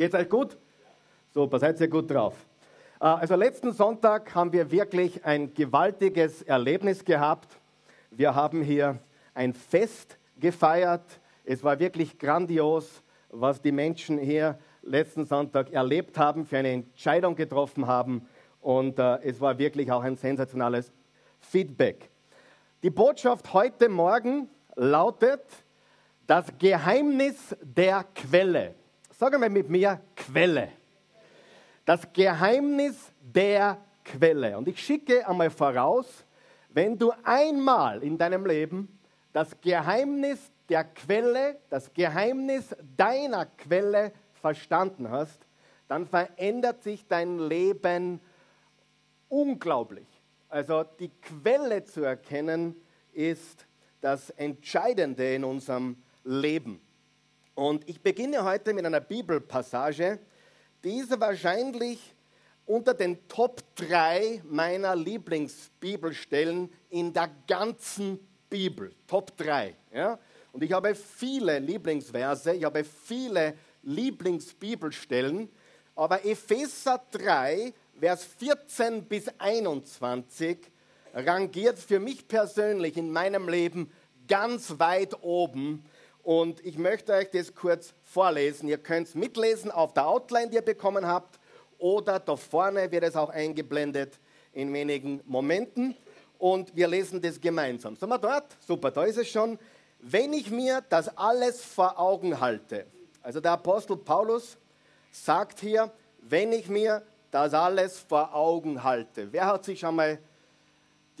Geht's euch gut? Super, seid ihr gut drauf. Äh, also letzten Sonntag haben wir wirklich ein gewaltiges Erlebnis gehabt. Wir haben hier ein Fest gefeiert. Es war wirklich grandios, was die Menschen hier letzten Sonntag erlebt haben, für eine Entscheidung getroffen haben. Und äh, es war wirklich auch ein sensationales Feedback. Die Botschaft heute Morgen lautet das Geheimnis der Quelle. Sag mal mit mir Quelle. Das Geheimnis der Quelle. Und ich schicke einmal voraus, wenn du einmal in deinem Leben das Geheimnis der Quelle, das Geheimnis deiner Quelle verstanden hast, dann verändert sich dein Leben unglaublich. Also die Quelle zu erkennen ist das Entscheidende in unserem Leben. Und ich beginne heute mit einer Bibelpassage, die ist wahrscheinlich unter den Top 3 meiner Lieblingsbibelstellen in der ganzen Bibel. Top 3. Ja? Und ich habe viele Lieblingsverse, ich habe viele Lieblingsbibelstellen, aber Epheser 3, Vers 14 bis 21 rangiert für mich persönlich in meinem Leben ganz weit oben. Und ich möchte euch das kurz vorlesen. Ihr könnt es mitlesen auf der Outline, die ihr bekommen habt, oder da vorne wird es auch eingeblendet in wenigen Momenten. Und wir lesen das gemeinsam. Sind wir dort? Super, da ist es schon. Wenn ich mir das alles vor Augen halte, also der Apostel Paulus sagt hier, wenn ich mir das alles vor Augen halte. Wer hat sich schon mal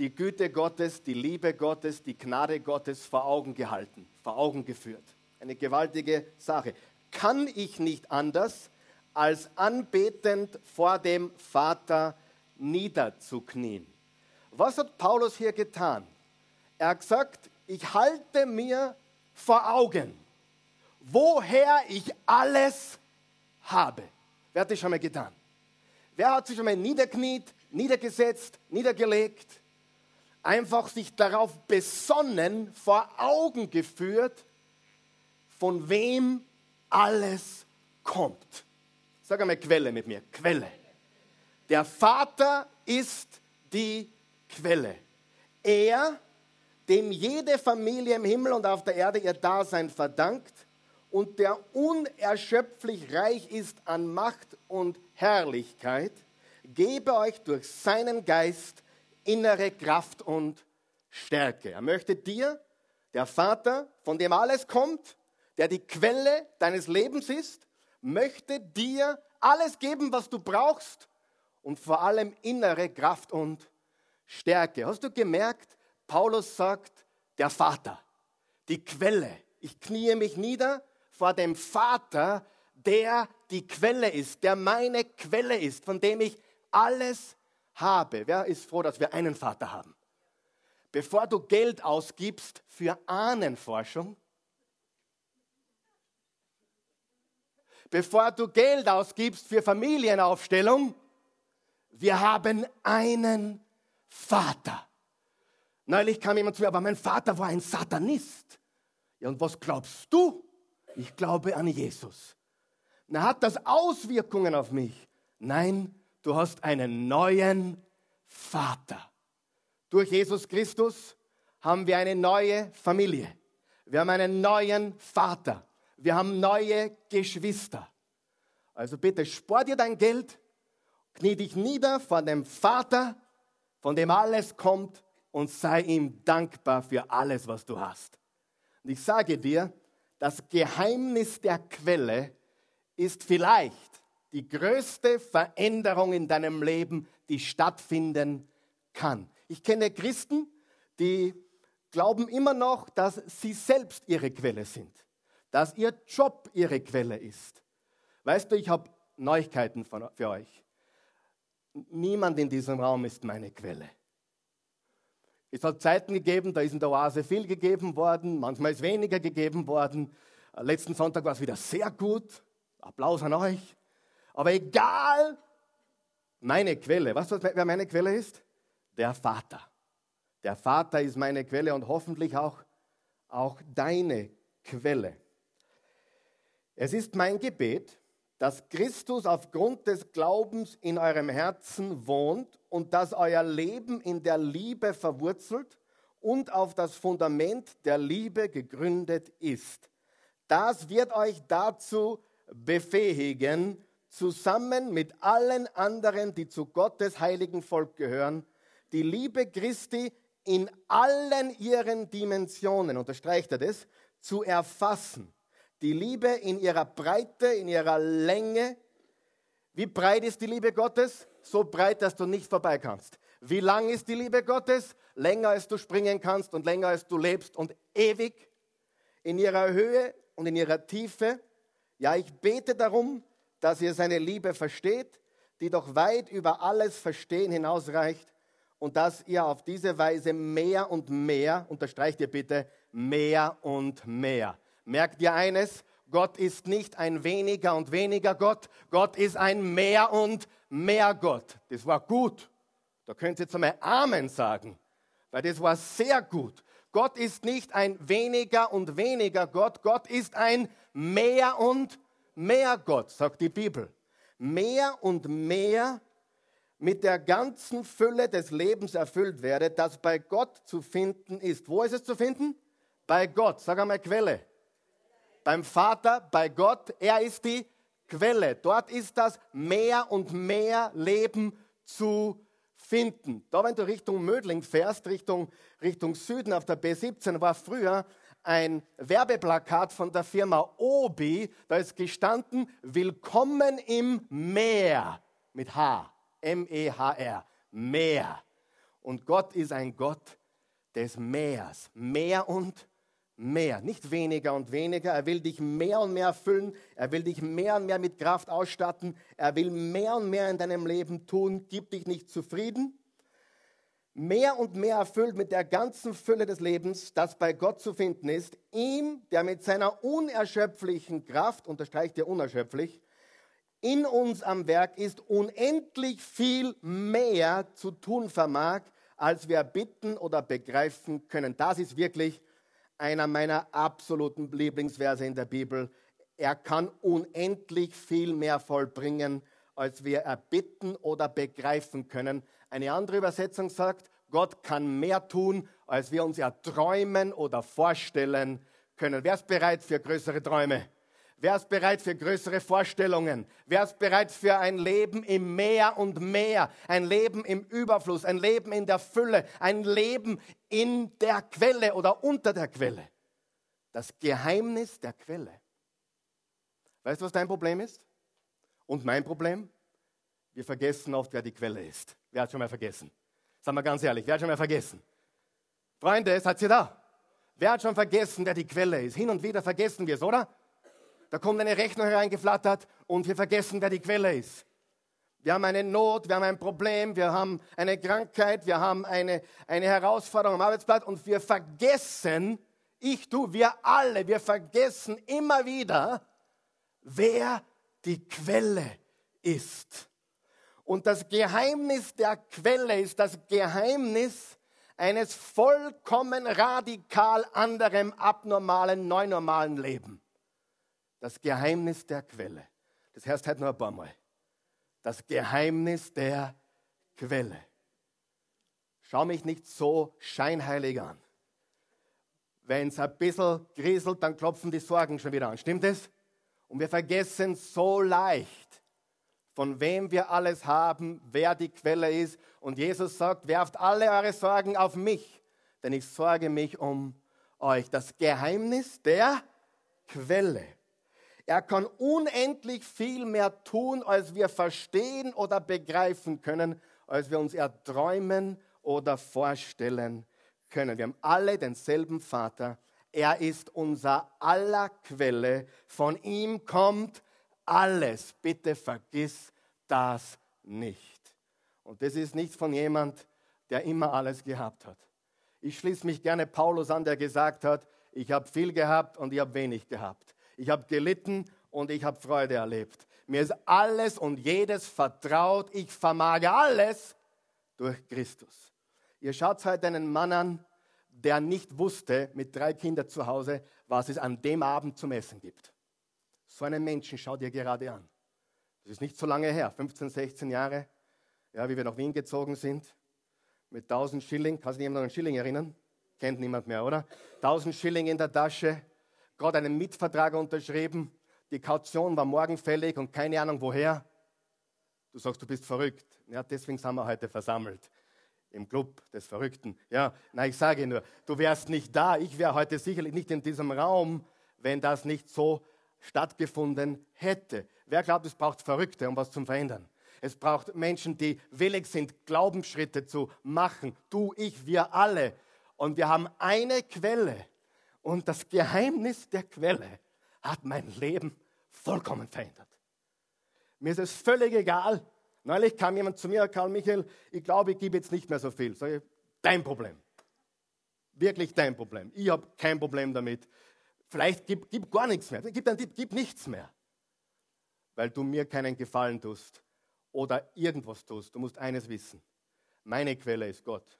die Güte Gottes, die Liebe Gottes, die Gnade Gottes vor Augen gehalten, vor Augen geführt? Eine gewaltige Sache. Kann ich nicht anders, als anbetend vor dem Vater niederzuknien? Was hat Paulus hier getan? Er hat gesagt, ich halte mir vor Augen, woher ich alles habe. Wer hat das schon mal getan? Wer hat sich schon mal niederkniet, niedergesetzt, niedergelegt, einfach sich darauf besonnen, vor Augen geführt, von wem alles kommt? Sag einmal Quelle mit mir, Quelle. Der Vater ist die Quelle. Er dem jede Familie im Himmel und auf der Erde ihr Dasein verdankt und der unerschöpflich reich ist an Macht und Herrlichkeit, gebe euch durch seinen Geist innere Kraft und Stärke. Er möchte dir, der Vater, von dem alles kommt, der die Quelle deines Lebens ist, möchte dir alles geben, was du brauchst und vor allem innere Kraft und Stärke. Hast du gemerkt, Paulus sagt, der Vater, die Quelle. Ich kniee mich nieder vor dem Vater, der die Quelle ist, der meine Quelle ist, von dem ich alles habe. Wer ist froh, dass wir einen Vater haben? Bevor du Geld ausgibst für Ahnenforschung, bevor du Geld ausgibst für Familienaufstellung, wir haben einen Vater. Neulich kam jemand zu mir, aber mein Vater war ein Satanist. Ja, und was glaubst du? Ich glaube an Jesus. Na, hat das Auswirkungen auf mich? Nein, du hast einen neuen Vater. Durch Jesus Christus haben wir eine neue Familie. Wir haben einen neuen Vater. Wir haben neue Geschwister. Also bitte spar dir dein Geld, knie dich nieder vor dem Vater, von dem alles kommt und sei ihm dankbar für alles, was du hast. Und ich sage dir, das Geheimnis der Quelle ist vielleicht die größte Veränderung in deinem Leben, die stattfinden kann. Ich kenne Christen, die glauben immer noch, dass sie selbst ihre Quelle sind, dass ihr Job ihre Quelle ist. Weißt du, ich habe Neuigkeiten für euch. Niemand in diesem Raum ist meine Quelle. Es hat Zeiten gegeben, da ist in der Oase viel gegeben worden, manchmal ist weniger gegeben worden. Letzten Sonntag war es wieder sehr gut. Applaus an euch. Aber egal, meine Quelle, weißt du, wer meine Quelle ist? Der Vater. Der Vater ist meine Quelle und hoffentlich auch, auch deine Quelle. Es ist mein Gebet, dass Christus aufgrund des Glaubens in eurem Herzen wohnt und dass euer Leben in der Liebe verwurzelt und auf das Fundament der Liebe gegründet ist. Das wird euch dazu befähigen, zusammen mit allen anderen, die zu Gottes heiligen Volk gehören, die Liebe Christi in allen ihren Dimensionen, unterstreicht er das, zu erfassen. Die Liebe in ihrer Breite, in ihrer Länge. Wie breit ist die Liebe Gottes? So breit, dass du nicht vorbei kannst. Wie lang ist die Liebe Gottes? Länger als du springen kannst und länger als du lebst und ewig. In ihrer Höhe und in ihrer Tiefe. Ja, ich bete darum, dass ihr seine Liebe versteht, die doch weit über alles Verstehen hinausreicht und dass ihr auf diese Weise mehr und mehr, unterstreicht ihr bitte, mehr und mehr. Merkt ihr eines? Gott ist nicht ein weniger und weniger Gott, Gott ist ein mehr und mehr Gott. Das war gut. Da könnt ihr jetzt einmal Amen sagen, weil das war sehr gut. Gott ist nicht ein weniger und weniger Gott, Gott ist ein mehr und mehr Gott, sagt die Bibel. Mehr und mehr mit der ganzen Fülle des Lebens erfüllt werde, das bei Gott zu finden ist. Wo ist es zu finden? Bei Gott. Sag einmal Quelle. Beim Vater, bei Gott. Er ist die Quelle. Dort ist das mehr und mehr Leben zu finden. Da, wenn du Richtung Mödling fährst, Richtung, Richtung Süden auf der B17, war früher ein Werbeplakat von der Firma Obi. Da ist gestanden, Willkommen im Meer mit H. M-E-H-R, Meer. Und Gott ist ein Gott des Meers. Mehr und mehr. Nicht weniger und weniger. Er will dich mehr und mehr erfüllen. Er will dich mehr und mehr mit Kraft ausstatten. Er will mehr und mehr in deinem Leben tun. Gib dich nicht zufrieden. Mehr und mehr erfüllt mit der ganzen Fülle des Lebens, das bei Gott zu finden ist. Ihm, der mit seiner unerschöpflichen Kraft, unterstreicht er unerschöpflich, in uns am Werk ist, unendlich viel mehr zu tun vermag, als wir bitten oder begreifen können. Das ist wirklich einer meiner absoluten Lieblingsverse in der Bibel. Er kann unendlich viel mehr vollbringen, als wir erbitten oder begreifen können. Eine andere Übersetzung sagt, Gott kann mehr tun, als wir uns erträumen oder vorstellen können. Wer ist bereit für größere Träume? Wer ist bereit für größere Vorstellungen? Wer ist bereit für ein Leben im Meer und Meer? Ein Leben im Überfluss, ein Leben in der Fülle, ein Leben in der Quelle oder unter der Quelle. Das Geheimnis der Quelle. Weißt du, was dein Problem ist? Und mein Problem? Wir vergessen oft, wer die Quelle ist. Wer hat schon mal vergessen? Sagen wir ganz ehrlich, wer hat schon mal vergessen? Freunde, seid ihr da? Wer hat schon vergessen, wer die Quelle ist? Hin und wieder vergessen wir es, oder? Da kommt eine Rechnung hereingeflattert und wir vergessen, wer die Quelle ist. Wir haben eine Not, wir haben ein Problem, wir haben eine Krankheit, wir haben eine, eine Herausforderung am Arbeitsplatz und wir vergessen, ich, du, wir alle, wir vergessen immer wieder, wer die Quelle ist. Und das Geheimnis der Quelle ist das Geheimnis eines vollkommen radikal anderem, abnormalen, neunormalen Lebens. Das Geheimnis der Quelle. Das heißt halt nur ein paar Mal. Das Geheimnis der Quelle. Schau mich nicht so scheinheilig an. Wenn es ein bisschen grieselt, dann klopfen die Sorgen schon wieder an. Stimmt es? Und wir vergessen so leicht, von wem wir alles haben, wer die Quelle ist. Und Jesus sagt, werft alle eure Sorgen auf mich, denn ich sorge mich um euch. Das Geheimnis der Quelle. Er kann unendlich viel mehr tun, als wir verstehen oder begreifen können, als wir uns erträumen oder vorstellen können. Wir haben alle denselben Vater. Er ist unser aller Quelle. Von ihm kommt alles. Bitte vergiss das nicht. Und das ist nicht von jemand, der immer alles gehabt hat. Ich schließe mich gerne Paulus an, der gesagt hat, ich habe viel gehabt und ich habe wenig gehabt ich habe gelitten und ich habe Freude erlebt. Mir ist alles und jedes vertraut. Ich vermag alles durch Christus. Ihr schaut heute einen Mann an, der nicht wusste, mit drei Kindern zu Hause, was es an dem Abend zum Essen gibt. So einen Menschen schaut ihr gerade an. Das ist nicht so lange her, 15, 16 Jahre, ja, wie wir nach Wien gezogen sind, mit 1000 Schilling. Kann sich jemand an einen Schilling erinnern? Kennt niemand mehr, oder? 1000 Schilling in der Tasche, gerade einen Mietvertrag unterschrieben, die Kaution war morgen fällig und keine Ahnung woher. Du sagst, du bist verrückt. Ja, deswegen sind wir heute versammelt im Club des Verrückten. Ja, na, ich sage nur, du wärst nicht da. Ich wäre heute sicherlich nicht in diesem Raum, wenn das nicht so stattgefunden hätte. Wer glaubt, es braucht Verrückte, um was zu verändern? Es braucht Menschen, die willig sind, Glaubensschritte zu machen. Du, ich, wir alle. Und wir haben eine Quelle. Und das Geheimnis der Quelle hat mein Leben vollkommen verändert. Mir ist es völlig egal. Neulich kam jemand zu mir, Karl Michael, ich glaube, ich gebe jetzt nicht mehr so viel. Sag ich, dein Problem. Wirklich dein Problem. Ich habe kein Problem damit. Vielleicht gib, gib gar nichts mehr. Gib, dann, gib nichts mehr. Weil du mir keinen Gefallen tust oder irgendwas tust. Du musst eines wissen. Meine Quelle ist Gott.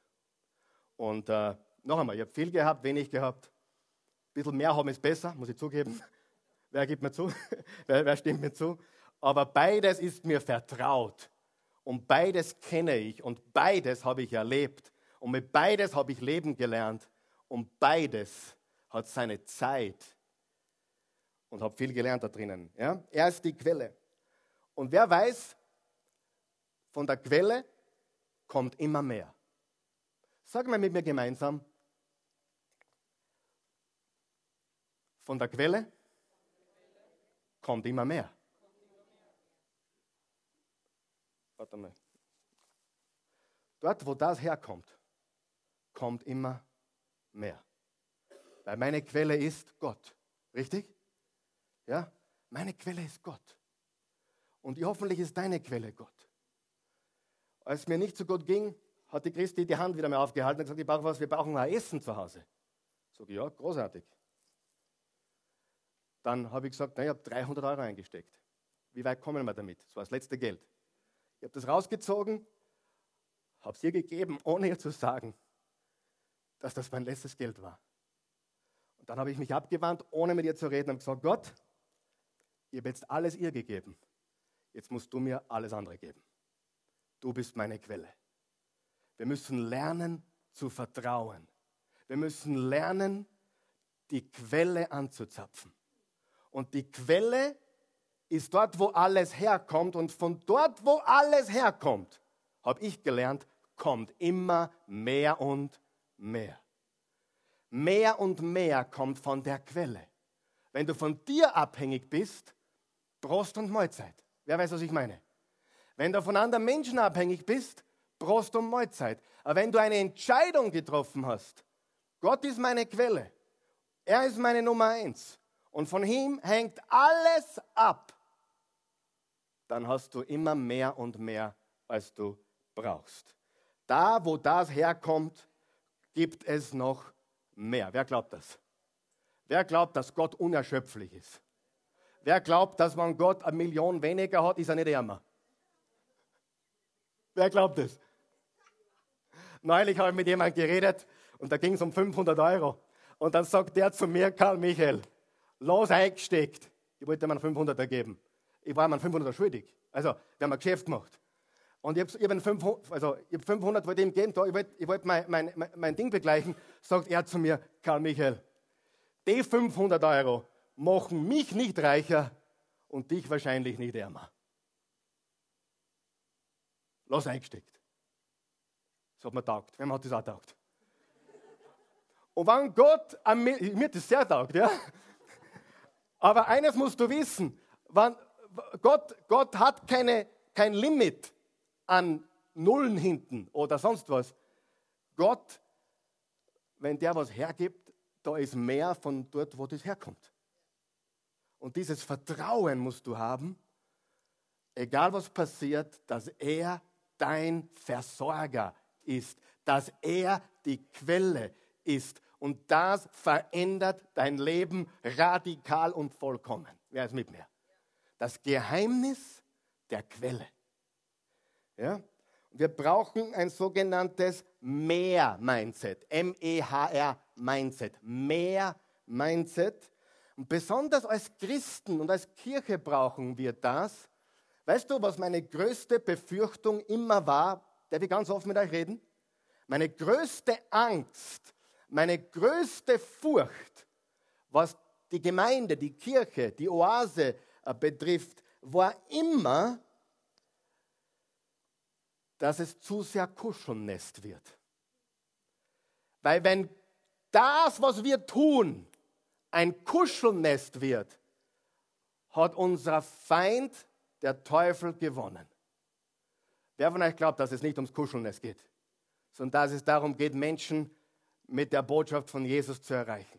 Und äh, noch einmal, ich habe viel gehabt, wenig gehabt. Ein bisschen mehr haben ist besser, muss ich zugeben. Wer gibt mir zu? wer, wer stimmt mir zu? Aber beides ist mir vertraut. Und beides kenne ich und beides habe ich erlebt. Und mit beides habe ich leben gelernt. Und beides hat seine Zeit. Und habe viel gelernt da drinnen. Ja? Er ist die Quelle. Und wer weiß, von der Quelle kommt immer mehr. Sag mal mit mir gemeinsam. Von der Quelle kommt immer mehr. Warte mal. Dort, wo das herkommt, kommt immer mehr. Weil meine Quelle ist Gott. Richtig? Ja? Meine Quelle ist Gott. Und hoffentlich ist deine Quelle Gott. Als mir nicht zu Gott ging, hat die Christi die Hand wieder mal aufgehalten und gesagt, ich brauche was, wir brauchen mal Essen zu Hause. Sag ich, ja, großartig. Dann habe ich gesagt, na, ich habe 300 Euro eingesteckt. Wie weit kommen wir damit? Das war das letzte Geld. Ich habe das rausgezogen, habe es ihr gegeben, ohne ihr zu sagen, dass das mein letztes Geld war. Dann habe ich mich abgewandt, ohne mit ihr zu reden, und gesagt, Gott, ich habe jetzt alles ihr gegeben. Jetzt musst du mir alles andere geben. Du bist meine Quelle. Wir müssen lernen zu vertrauen. Wir müssen lernen, die Quelle anzuzapfen. Und die Quelle ist dort, wo alles herkommt. Und von dort, wo alles herkommt, habe ich gelernt, kommt immer mehr und mehr. Mehr und mehr kommt von der Quelle. Wenn du von dir abhängig bist, Prost und Mahlzeit. Wer weiß, was ich meine? Wenn du von anderen Menschen abhängig bist, Prost und Mahlzeit. Aber wenn du eine Entscheidung getroffen hast, Gott ist meine Quelle, er ist meine Nummer eins, und von ihm hängt alles ab, dann hast du immer mehr und mehr, als du brauchst. Da, wo das herkommt, gibt es noch mehr. Wer glaubt das? Wer glaubt, dass Gott unerschöpflich ist? Wer glaubt, dass man Gott eine Million weniger hat, ist er nicht ärmer? Wer glaubt das? Neulich habe ich mit jemandem geredet und da ging es um 500 Euro. Und dann sagt der zu mir, Karl Michael, los eingesteckt. Ich wollte ihm einen 500er geben. Ich war ihm einen 500er schuldig. Also, wir haben ein Geschäft gemacht. Und ich habe hab 500, also hab 500 wollte ihm geben, da, ich wollte wollt mein, mein, mein, Ding begleichen, sagt er zu mir, Karl Michael, die 500 Euro machen mich nicht reicher und dich wahrscheinlich nicht ärmer. Lass eingesteckt. Das hat mir taugt. Wem hat das auch taugt? Und wenn Gott, mir das sehr taugt, ja. Aber eines musst du wissen, Gott, Gott hat keine, kein Limit an Nullen hinten oder sonst was. Gott, wenn der was hergibt, da ist mehr von dort, wo das herkommt. Und dieses Vertrauen musst du haben, egal was passiert, dass er dein Versorger ist, dass er die Quelle ist. Und das verändert dein Leben radikal und vollkommen. Wer ist mit mir? Das Geheimnis der Quelle. Ja? Wir brauchen ein sogenanntes Mehr-Mindset. M-E-H-R-Mindset. Mehr-Mindset. Und besonders als Christen und als Kirche brauchen wir das, Weißt du, was meine größte Befürchtung immer war? Darf ich ganz offen mit euch reden? Meine größte Angst, meine größte Furcht, was die Gemeinde, die Kirche, die Oase äh, betrifft, war immer, dass es zu sehr Kuschelnest wird. Weil wenn das, was wir tun, ein Kuschelnest wird, hat unser Feind, der Teufel, gewonnen. Wer von euch glaubt, dass es nicht ums Kuschelnest geht, sondern dass es darum geht, Menschen mit der Botschaft von Jesus zu erreichen?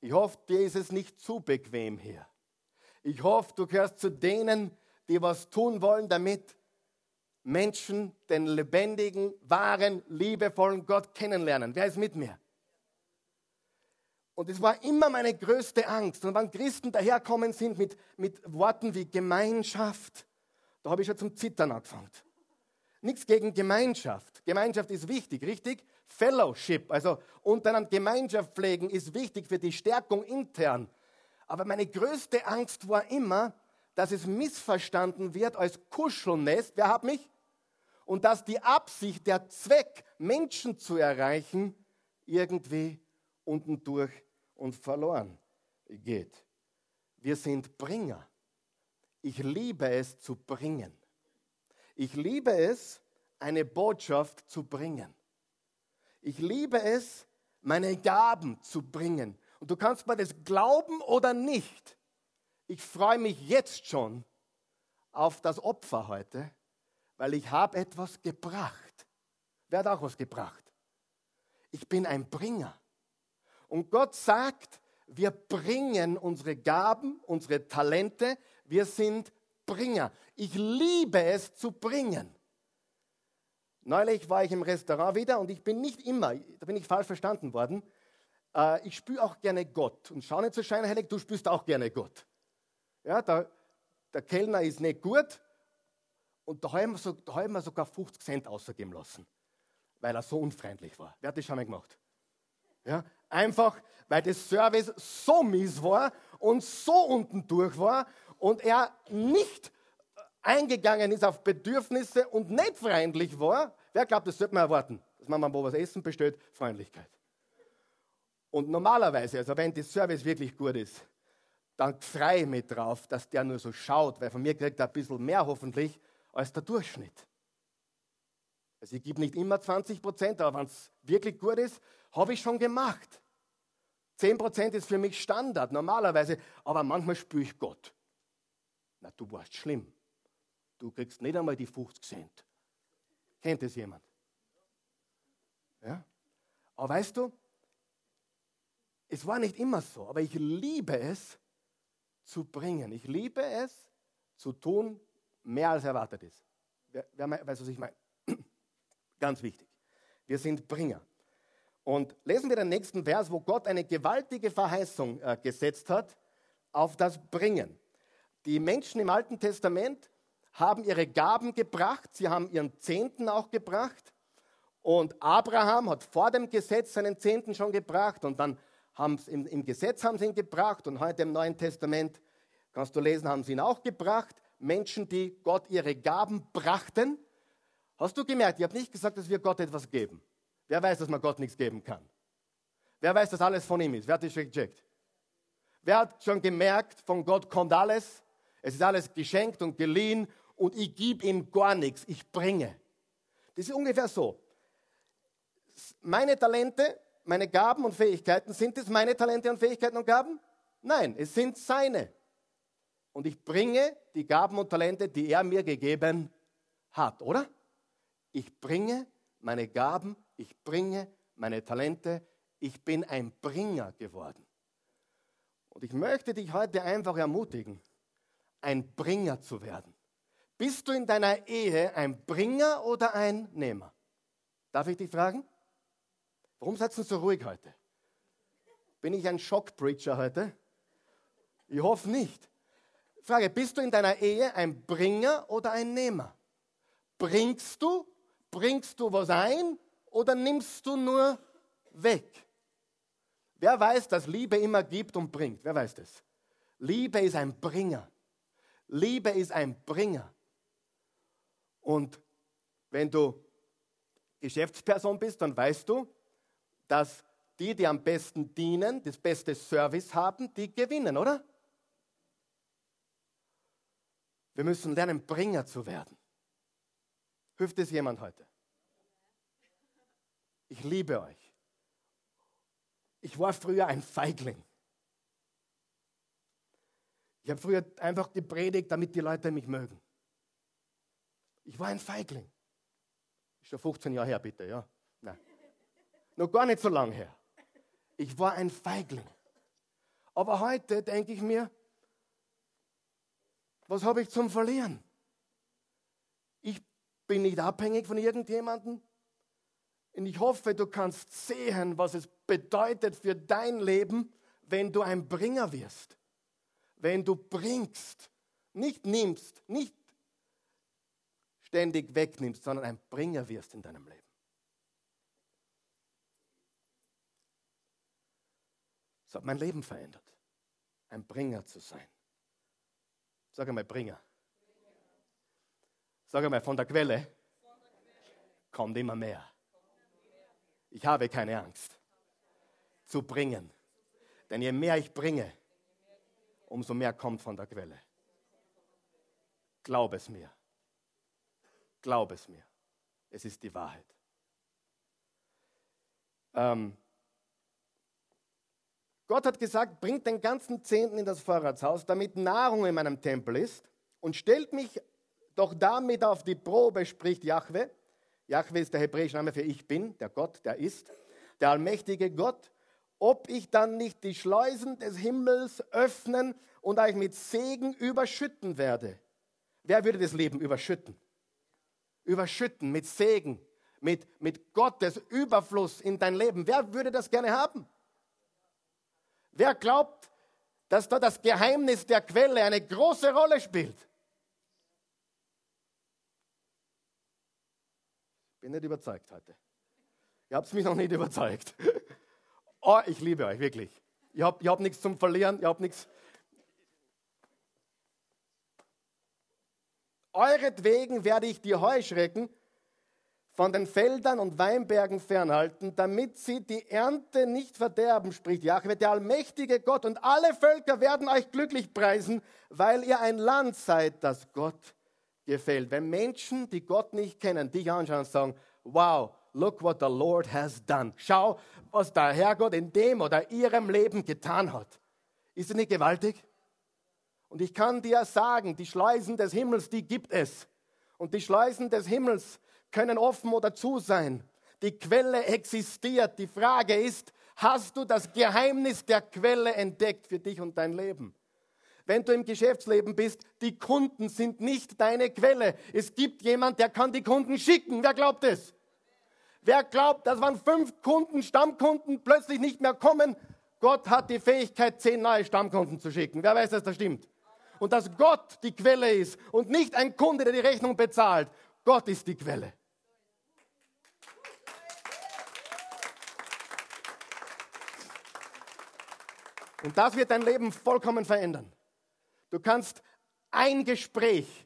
Ich hoffe, dir ist es nicht zu bequem hier. Ich hoffe, du gehörst zu denen, die was tun wollen, damit Menschen den lebendigen, wahren, liebevollen Gott kennenlernen. Wer ist mit mir? Und es war immer meine größte Angst. Und wenn Christen daherkommen sind mit, mit Worten wie Gemeinschaft, da habe ich schon zum Zittern angefangen. Nichts gegen Gemeinschaft. Gemeinschaft ist wichtig, richtig? Fellowship, also untereinander Gemeinschaft pflegen, ist wichtig für die Stärkung intern. Aber meine größte Angst war immer, dass es missverstanden wird als Kuschelnest. Wer hat mich? Und dass die Absicht, der Zweck, Menschen zu erreichen, irgendwie unten durch und verloren geht. Wir sind Bringer. Ich liebe es zu bringen. Ich liebe es, eine Botschaft zu bringen. Ich liebe es, meine Gaben zu bringen. Und du kannst mir das glauben oder nicht. Ich freue mich jetzt schon auf das Opfer heute, weil ich habe etwas gebracht. Wer hat auch was gebracht? Ich bin ein Bringer. Und Gott sagt, wir bringen unsere Gaben, unsere Talente, wir sind Bringer. Ich liebe es zu bringen. Neulich war ich im Restaurant wieder und ich bin nicht immer, da bin ich falsch verstanden worden, äh, ich spüre auch gerne Gott. Und schau nicht so scheinheilig, du spürst auch gerne Gott. Ja, der, der Kellner ist nicht gut und da haben, wir so, da wir sogar 50 Cent ausgegeben lassen, weil er so unfreundlich war. Wer hat das schon mal gemacht? Ja, einfach, weil das Service so mies war und so unten durch war und er nicht eingegangen ist auf Bedürfnisse und nicht freundlich war. Wer glaubt, das sollte man erwarten, dass man mal was essen bestellt? Freundlichkeit. Und normalerweise, also wenn der Service wirklich gut ist, dann freue ich mich drauf, dass der nur so schaut, weil von mir kriegt er ein bisschen mehr hoffentlich als der Durchschnitt. Also ich gebe nicht immer 20 Prozent, aber wenn es wirklich gut ist, habe ich schon gemacht. 10 Prozent ist für mich Standard, normalerweise, aber manchmal spüre ich Gott. Na, du warst schlimm. Du kriegst nicht einmal die 50 Cent. Kennt es jemand? Ja? Aber weißt du, es war nicht immer so, aber ich liebe es zu bringen. Ich liebe es zu tun, mehr als erwartet ist. Wer, wer weiß, was ich meine? Ganz wichtig. Wir sind Bringer. Und lesen wir den nächsten Vers, wo Gott eine gewaltige Verheißung äh, gesetzt hat auf das Bringen. Die Menschen im Alten Testament haben ihre Gaben gebracht, sie haben ihren Zehnten auch gebracht. Und Abraham hat vor dem Gesetz seinen Zehnten schon gebracht und dann im, im Gesetz haben sie ihn gebracht und heute im Neuen Testament, kannst du lesen, haben sie ihn auch gebracht. Menschen, die Gott ihre Gaben brachten. Hast du gemerkt, ich habe nicht gesagt, dass wir Gott etwas geben. Wer weiß, dass man Gott nichts geben kann? Wer weiß, dass alles von ihm ist? Wer hat das schon gecheckt? Wer hat schon gemerkt, von Gott kommt alles? Es ist alles geschenkt und geliehen und ich gebe ihm gar nichts, ich bringe. Das ist ungefähr so. Meine Talente meine Gaben und Fähigkeiten, sind es meine Talente und Fähigkeiten und Gaben? Nein, es sind seine. Und ich bringe die Gaben und Talente, die er mir gegeben hat, oder? Ich bringe meine Gaben, ich bringe meine Talente, ich bin ein Bringer geworden. Und ich möchte dich heute einfach ermutigen, ein Bringer zu werden. Bist du in deiner Ehe ein Bringer oder ein Nehmer? Darf ich dich fragen? Warum seid ihr so ruhig heute? Bin ich ein Schockpreacher heute? Ich hoffe nicht. Frage, bist du in deiner Ehe ein Bringer oder ein Nehmer? Bringst du, bringst du was ein oder nimmst du nur weg? Wer weiß, dass Liebe immer gibt und bringt? Wer weiß das? Liebe ist ein Bringer. Liebe ist ein Bringer. Und wenn du Geschäftsperson bist, dann weißt du, dass die, die am besten dienen, das beste Service haben, die gewinnen, oder? Wir müssen lernen, Bringer zu werden. Hilft es jemand heute? Ich liebe euch. Ich war früher ein Feigling. Ich habe früher einfach gepredigt, damit die Leute mich mögen. Ich war ein Feigling. Ist schon 15 Jahre her, bitte, ja? Nein. Noch gar nicht so lange her. Ich war ein Feigling. Aber heute denke ich mir, was habe ich zum Verlieren? Ich bin nicht abhängig von irgendjemandem. Und ich hoffe, du kannst sehen, was es bedeutet für dein Leben, wenn du ein Bringer wirst. Wenn du bringst, nicht nimmst, nicht ständig wegnimmst, sondern ein Bringer wirst in deinem Leben. Das hat mein Leben verändert, ein Bringer zu sein. Sag einmal Bringer. Sag einmal von der Quelle kommt immer mehr. Ich habe keine Angst zu bringen. Denn je mehr ich bringe, umso mehr kommt von der Quelle. Glaub es mir. Glaub es mir. Es ist die Wahrheit. Ähm, Gott hat gesagt, bringt den ganzen Zehnten in das Vorratshaus, damit Nahrung in meinem Tempel ist und stellt mich doch damit auf die Probe, spricht Jahwe. Jahwe ist der hebräische Name für Ich bin, der Gott, der ist, der allmächtige Gott, ob ich dann nicht die Schleusen des Himmels öffnen und euch mit Segen überschütten werde. Wer würde das Leben überschütten? Überschütten mit Segen, mit, mit Gottes Überfluss in dein Leben. Wer würde das gerne haben? Wer glaubt, dass da das Geheimnis der Quelle eine große Rolle spielt? bin nicht überzeugt heute. Ihr habt mich noch nicht überzeugt. Oh, ich liebe euch, wirklich. Ihr habt, ihr habt nichts zum Verlieren, ihr habt nichts. Euretwegen werde ich die Heuschrecken von den Feldern und Weinbergen fernhalten, damit sie die Ernte nicht verderben, spricht Jahwe, der allmächtige Gott. Und alle Völker werden euch glücklich preisen, weil ihr ein Land seid, das Gott gefällt. Wenn Menschen, die Gott nicht kennen, dich anschauen und sagen, wow, look what the Lord has done. Schau, was der Herrgott in dem oder ihrem Leben getan hat. Ist es nicht gewaltig? Und ich kann dir sagen, die Schleusen des Himmels, die gibt es. Und die Schleusen des Himmels können offen oder zu sein. Die Quelle existiert. Die Frage ist, hast du das Geheimnis der Quelle entdeckt für dich und dein Leben? Wenn du im Geschäftsleben bist, die Kunden sind nicht deine Quelle. Es gibt jemand, der kann die Kunden schicken. Wer glaubt es? Wer glaubt, dass wenn fünf Kunden, Stammkunden plötzlich nicht mehr kommen, Gott hat die Fähigkeit, zehn neue Stammkunden zu schicken. Wer weiß, dass das stimmt? Und dass Gott die Quelle ist und nicht ein Kunde, der die Rechnung bezahlt. Gott ist die Quelle. Und das wird dein Leben vollkommen verändern. Du kannst ein Gespräch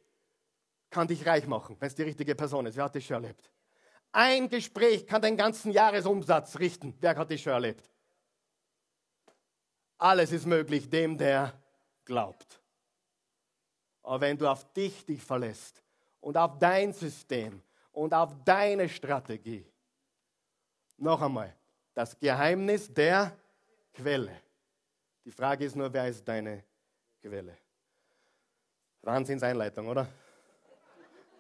kann dich reich machen, wenn es die richtige Person ist. Wer hat das schon erlebt? Ein Gespräch kann den ganzen Jahresumsatz richten. Wer hat das schon erlebt? Alles ist möglich dem, der glaubt. Aber wenn du auf dich dich verlässt und auf dein System und auf deine Strategie, noch einmal, das Geheimnis der Quelle. Die Frage ist nur, wer ist deine Quelle? Wahnsinnseinleitung, oder?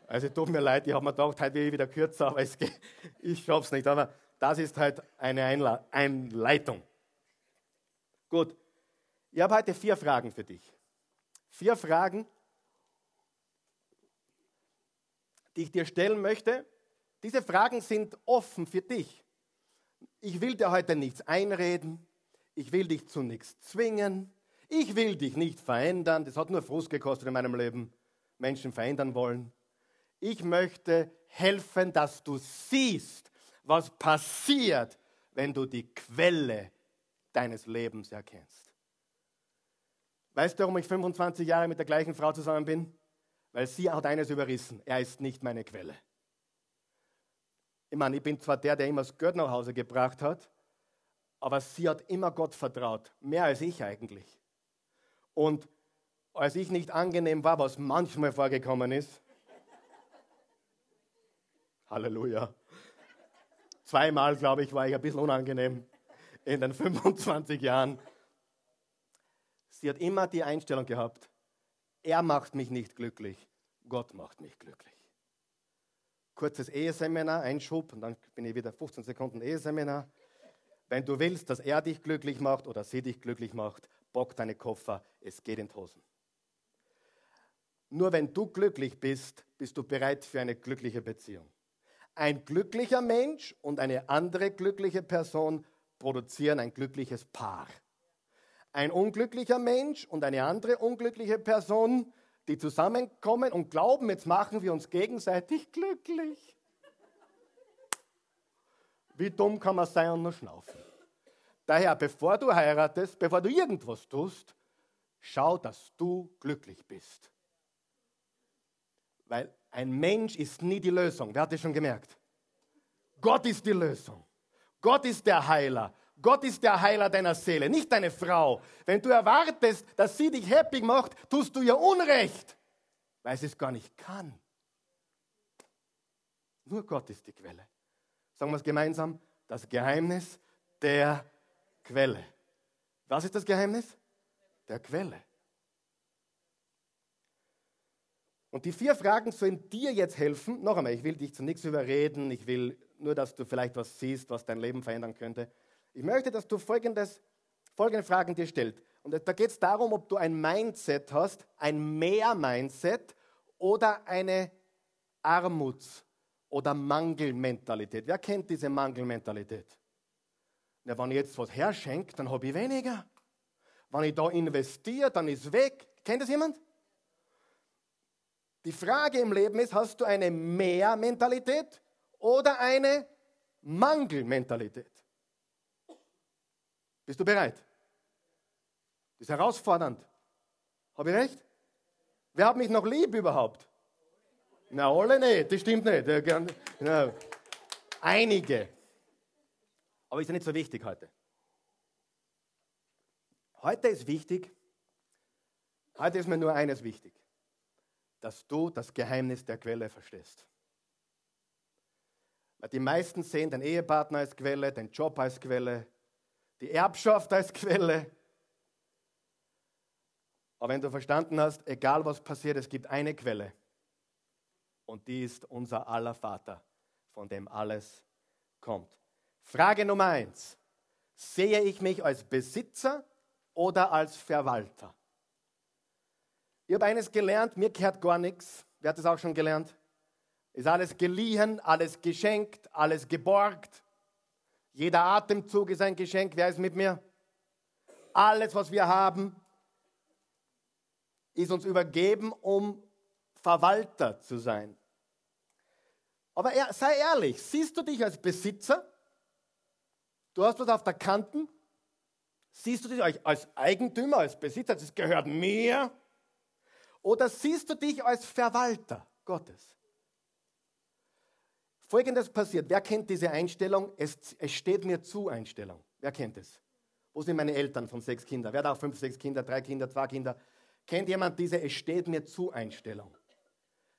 Also tut mir leid, ich habe mir gedacht, heute ich wieder kürzer, aber geht, ich schaffe es nicht. Aber das ist halt eine Einla Einleitung. Gut, ich habe heute vier Fragen für dich. Vier Fragen, die ich dir stellen möchte. Diese Fragen sind offen für dich. Ich will dir heute nichts einreden. Ich will dich zu nichts zwingen. Ich will dich nicht verändern, das hat nur Frust gekostet in meinem Leben, Menschen verändern wollen. Ich möchte helfen, dass du siehst, was passiert, wenn du die Quelle deines Lebens erkennst. Weißt du, warum ich 25 Jahre mit der gleichen Frau zusammen bin? Weil sie hat eines überrissen. Er ist nicht meine Quelle. Ich meine, ich bin zwar der, der immer das Geld nach Hause gebracht hat, aber sie hat immer Gott vertraut. Mehr als ich eigentlich. Und als ich nicht angenehm war, was manchmal vorgekommen ist, Halleluja. Zweimal, glaube ich, war ich ein bisschen unangenehm in den 25 Jahren. Sie hat immer die Einstellung gehabt, er macht mich nicht glücklich, Gott macht mich glücklich. Kurzes Eheseminar, Einschub und dann bin ich wieder 15 Sekunden Eheseminar. Wenn du willst, dass er dich glücklich macht oder sie dich glücklich macht, bock deine Koffer, es geht in die Hosen. Nur wenn du glücklich bist, bist du bereit für eine glückliche Beziehung. Ein glücklicher Mensch und eine andere glückliche Person produzieren ein glückliches Paar. Ein unglücklicher Mensch und eine andere unglückliche Person, die zusammenkommen und glauben, jetzt machen wir uns gegenseitig glücklich. Wie dumm kann man sein und nur schnaufen? Daher, bevor du heiratest, bevor du irgendwas tust, schau, dass du glücklich bist. Weil ein Mensch ist nie die Lösung. Wer hat das schon gemerkt? Gott ist die Lösung. Gott ist der Heiler. Gott ist der Heiler deiner Seele, nicht deine Frau. Wenn du erwartest, dass sie dich happy macht, tust du ihr Unrecht, weil sie es gar nicht kann. Nur Gott ist die Quelle. Sagen wir es gemeinsam, das Geheimnis der Quelle. Was ist das Geheimnis? Der Quelle. Und die vier Fragen sollen dir jetzt helfen. Noch einmal, ich will dich zu nichts überreden. Ich will nur, dass du vielleicht was siehst, was dein Leben verändern könnte. Ich möchte, dass du folgendes, folgende Fragen dir stellst. Und da geht es darum, ob du ein Mindset hast, ein Mehr-Mindset oder eine Armuts- oder Mangelmentalität. Wer kennt diese Mangelmentalität? Na, wenn ich jetzt was herschenke, dann habe ich weniger. Wenn ich da investiere, dann ist weg. Kennt das jemand? Die Frage im Leben ist, hast du eine Mehr-Mentalität oder eine Mangelmentalität? Bist du bereit? Das ist herausfordernd. Habe ich recht? Wer hat mich noch lieb überhaupt? Na, alle nicht, das stimmt nicht. Einige. Aber ist ja nicht so wichtig heute. Heute ist wichtig, heute ist mir nur eines wichtig dass du das Geheimnis der Quelle verstehst. Weil die meisten sehen den Ehepartner als Quelle, den Job als Quelle, die Erbschaft als Quelle. Aber wenn du verstanden hast, egal was passiert, es gibt eine Quelle. Und die ist unser aller Vater, von dem alles kommt. Frage Nummer eins. Sehe ich mich als Besitzer oder als Verwalter? Ich habe eines gelernt, mir gehört gar nichts. Wer hat das auch schon gelernt? Ist alles geliehen, alles geschenkt, alles geborgt. Jeder Atemzug ist ein Geschenk. Wer ist mit mir? Alles, was wir haben, ist uns übergeben, um Verwalter zu sein. Aber sei ehrlich, siehst du dich als Besitzer? Du hast was auf der Kanten? Siehst du dich als Eigentümer, als Besitzer? Das gehört mir. Oder siehst du dich als Verwalter Gottes? Folgendes passiert. Wer kennt diese Einstellung? Es, es steht mir zu Einstellung. Wer kennt es? Wo sind meine Eltern von sechs Kindern? Wer hat auch fünf, sechs Kinder, drei Kinder, zwei Kinder? Kennt jemand diese Es steht mir zu Einstellung?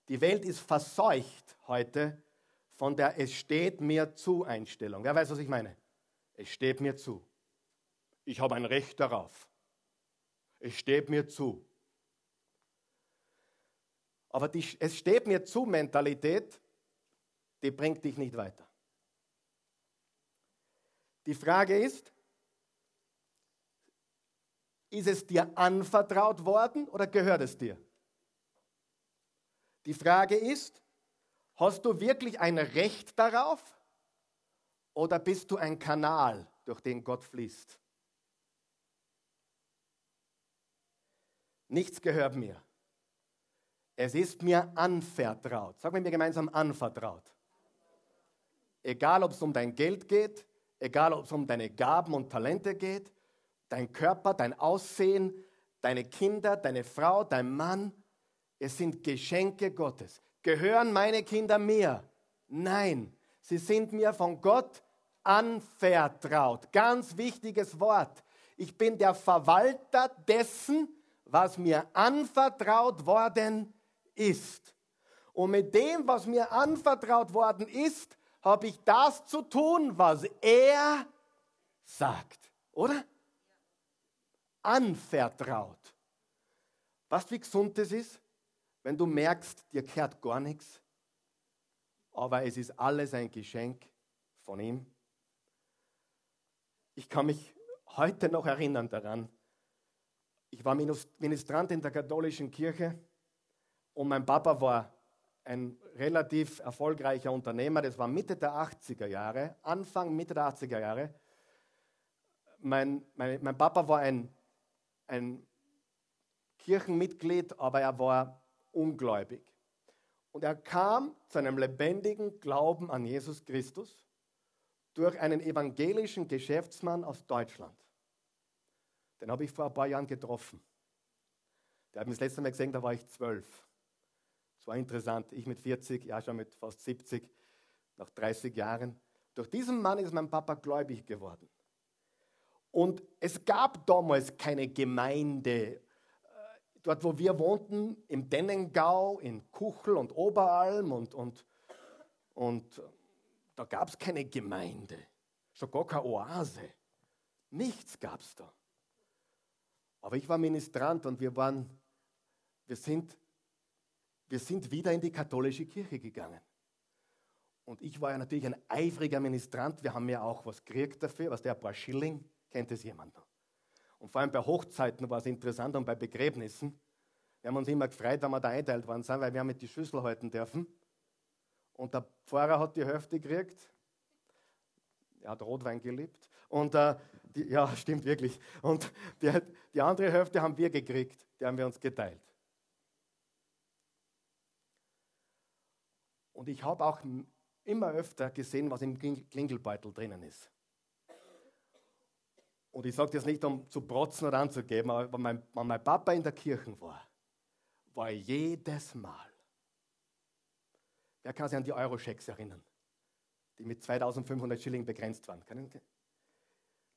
Die Welt ist verseucht heute von der Es steht mir zu Einstellung. Wer weiß, was ich meine? Es steht mir zu. Ich habe ein Recht darauf. Es steht mir zu. Aber die, es steht mir zu Mentalität, die bringt dich nicht weiter. Die Frage ist, ist es dir anvertraut worden oder gehört es dir? Die Frage ist, hast du wirklich ein Recht darauf oder bist du ein Kanal, durch den Gott fließt? Nichts gehört mir. Es ist mir anvertraut. Sagen wir mir gemeinsam anvertraut. Egal, ob es um dein Geld geht, egal, ob es um deine Gaben und Talente geht, dein Körper, dein Aussehen, deine Kinder, deine Frau, dein Mann, es sind Geschenke Gottes. Gehören meine Kinder mir? Nein, sie sind mir von Gott anvertraut. Ganz wichtiges Wort. Ich bin der Verwalter dessen, was mir anvertraut worden ist. Und mit dem, was mir anvertraut worden ist, habe ich das zu tun, was er sagt. Oder? Anvertraut. Weißt du, wie gesund das ist? Wenn du merkst, dir kehrt gar nichts, aber es ist alles ein Geschenk von ihm. Ich kann mich heute noch erinnern daran. Ich war Ministrant in der katholischen Kirche und mein Papa war ein relativ erfolgreicher Unternehmer. Das war Mitte der 80er Jahre, Anfang, Mitte der 80er Jahre. Mein, mein, mein Papa war ein, ein Kirchenmitglied, aber er war ungläubig. Und er kam zu einem lebendigen Glauben an Jesus Christus durch einen evangelischen Geschäftsmann aus Deutschland. Den habe ich vor ein paar Jahren getroffen. Der hat mich das letzte Mal gesehen, da war ich zwölf. Es war interessant. Ich mit 40, ja schon mit fast 70, nach 30 Jahren. Durch diesen Mann ist mein Papa gläubig geworden. Und es gab damals keine Gemeinde dort wo wir wohnten, im Dennengau, in Kuchel und Oberalm und, und, und da gab es keine Gemeinde, schon gar keine Oase. Nichts gab es da. Aber ich war Ministrant und wir waren, wir sind, wir sind wieder in die katholische Kirche gegangen. Und ich war ja natürlich ein eifriger Ministrant. Wir haben ja auch was gekriegt dafür, was der ein paar Schilling, kennt es jemand noch? Und vor allem bei Hochzeiten war es interessant und bei Begräbnissen. Wir haben uns immer gefreut, wenn wir da einteilt worden sind, weil wir mit die Schüssel halten dürfen. Und der Pfarrer hat die Hälfte gekriegt. Er hat Rotwein geliebt. Und äh, die, ja, stimmt wirklich. Und die, die andere Hälfte haben wir gekriegt. Die haben wir uns geteilt. Und ich habe auch immer öfter gesehen, was im Klingelbeutel drinnen ist. Und ich sage das nicht, um zu protzen oder anzugeben, aber wenn mein, wenn mein Papa in der Kirche war, war jedes Mal. Wer kann sich an die Euro-Schecks erinnern, die mit 2500 Schilling begrenzt waren?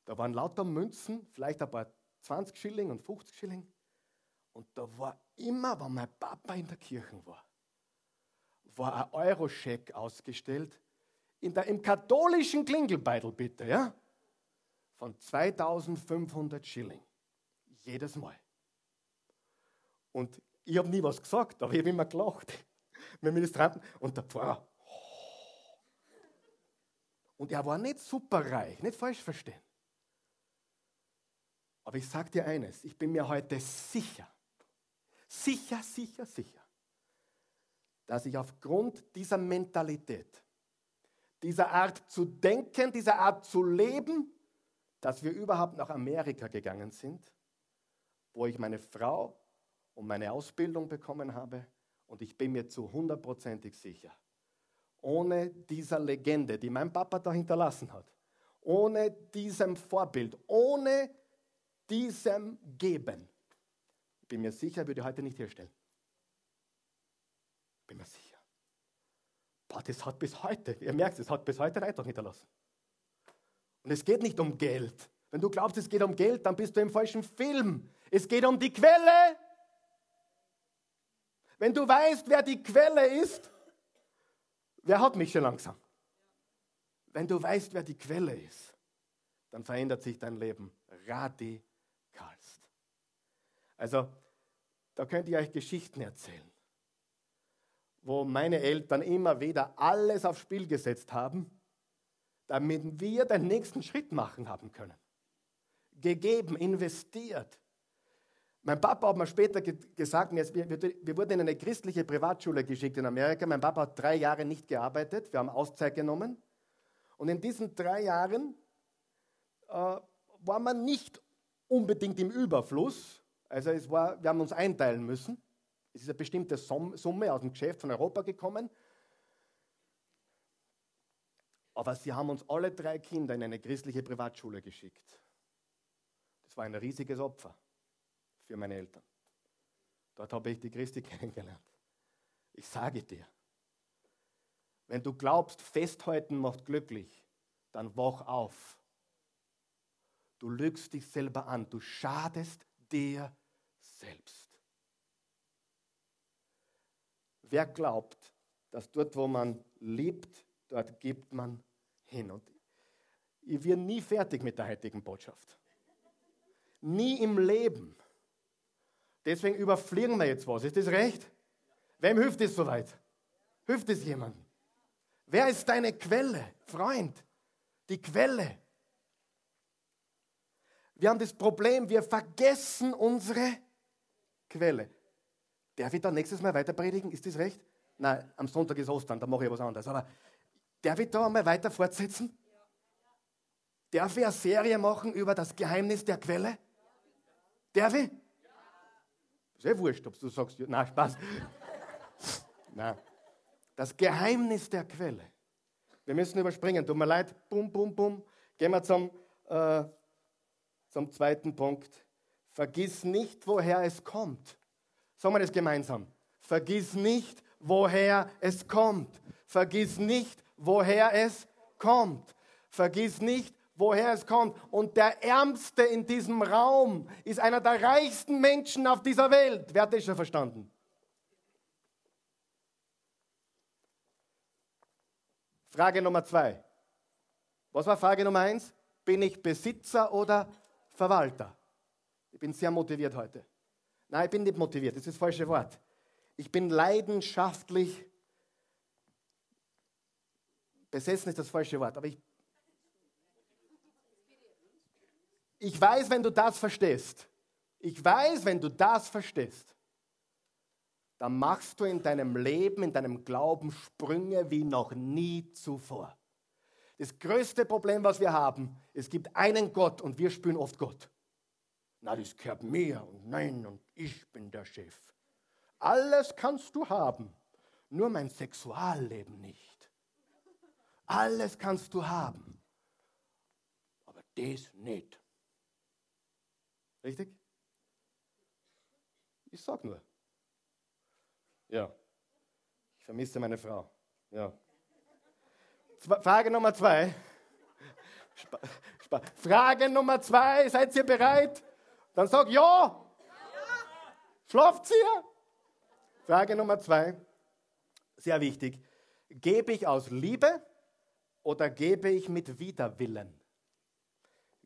Da waren lauter Münzen, vielleicht ein paar 20 Schilling und 50 Schilling. Und da war immer, wenn mein Papa in der Kirche war, war ein Euro-Scheck ausgestellt, in der, im katholischen Klingelbeitel bitte, ja? Von 2500 Schilling. Jedes Mal. Und ich habe nie was gesagt, aber ich habe immer gelacht. Mit Ministranten. Und der Pfarrer. Oh. Und er war nicht superreich, nicht falsch verstehen. Aber ich sage dir eines, ich bin mir heute sicher, sicher, sicher, sicher, dass ich aufgrund dieser Mentalität, dieser Art zu denken, dieser Art zu leben, dass wir überhaupt nach Amerika gegangen sind, wo ich meine Frau und meine Ausbildung bekommen habe. Und ich bin mir zu hundertprozentig sicher, ohne dieser Legende, die mein Papa da hinterlassen hat, ohne diesem Vorbild, ohne diesem Geben, bin mir sicher, würde ich heute nicht herstellen. Bin mir sicher. Boah, das hat bis heute, ihr merkt, es hat bis heute einen Eindruck hinterlassen. Und es geht nicht um Geld. Wenn du glaubst, es geht um Geld, dann bist du im falschen Film. Es geht um die Quelle. Wenn du weißt, wer die Quelle ist, wer hat mich schon langsam? Wenn du weißt, wer die Quelle ist, dann verändert sich dein Leben radikalst. Also, da könnt ihr euch Geschichten erzählen, wo meine Eltern immer wieder alles aufs Spiel gesetzt haben, damit wir den nächsten Schritt machen haben können. Gegeben, investiert. Mein Papa hat mir später ge gesagt, wir, wir, wurden in eine christliche Privatschule geschickt in Amerika. Mein Papa hat drei Jahre nicht gearbeitet, wir haben Auszeit genommen. Und in diesen drei Jahren äh, war man nicht unbedingt im Überfluss. Also es war, wir haben uns einteilen müssen. Es ist eine bestimmte Summe aus dem Geschäft von Europa gekommen. Aber sie haben uns alle drei Kinder in eine christliche Privatschule geschickt. Das war ein riesiges Opfer für meine Eltern. Dort habe ich die Christi kennengelernt. Ich sage dir, wenn du glaubst, festhalten macht glücklich, dann wach auf. Du lügst dich selber an, du schadest dir selbst. Wer glaubt, dass dort, wo man liebt, dort gibt man hin. Und ich werde nie fertig mit der heutigen Botschaft. Nie im Leben. Deswegen überfliegen wir jetzt was. Ist das recht? Wem hilft es soweit? Hilft es jemandem? Wer ist deine Quelle? Freund, die Quelle. Wir haben das Problem, wir vergessen unsere Quelle. Darf ich da nächstes Mal weiter predigen? Ist das recht? Nein, am Sonntag ist Ostern, da mache ich was anderes. Aber darf ich da einmal weiter fortsetzen? Darf ich eine Serie machen über das Geheimnis der Quelle? Darf ich? Ist eh wurscht, ob du sagst, na Spaß. Nein. Das Geheimnis der Quelle. Wir müssen überspringen. Tut mir leid. Bum, bum, bum. Gehen wir zum, äh, zum zweiten Punkt. Vergiss nicht, woher es kommt. Sagen wir das gemeinsam. Vergiss nicht, woher es kommt. Vergiss nicht, woher es kommt. Vergiss nicht, woher es kommt. Und der Ärmste in diesem Raum ist einer der reichsten Menschen auf dieser Welt. Wer hat das schon verstanden? Frage Nummer zwei. Was war Frage Nummer eins? Bin ich Besitzer oder Verwalter? Ich bin sehr motiviert heute. Nein, ich bin nicht motiviert, das ist das falsche Wort. Ich bin leidenschaftlich besessen ist das falsche Wort, aber ich Ich weiß, wenn du das verstehst. Ich weiß, wenn du das verstehst, dann machst du in deinem Leben, in deinem Glauben Sprünge wie noch nie zuvor. Das größte Problem, was wir haben, es gibt einen Gott und wir spüren oft Gott. Na, das gehört mir und nein, und ich bin der Chef. Alles kannst du haben, nur mein Sexualleben nicht. Alles kannst du haben, aber das nicht. Richtig? Ich sag nur. Ja. Ich vermisse meine Frau. Ja. Frage Nummer zwei. Sp Sp Frage Nummer zwei. Seid ihr bereit? Dann sag ja. Schlaft ihr? Frage Nummer zwei. Sehr wichtig. Gebe ich aus Liebe oder gebe ich mit Widerwillen?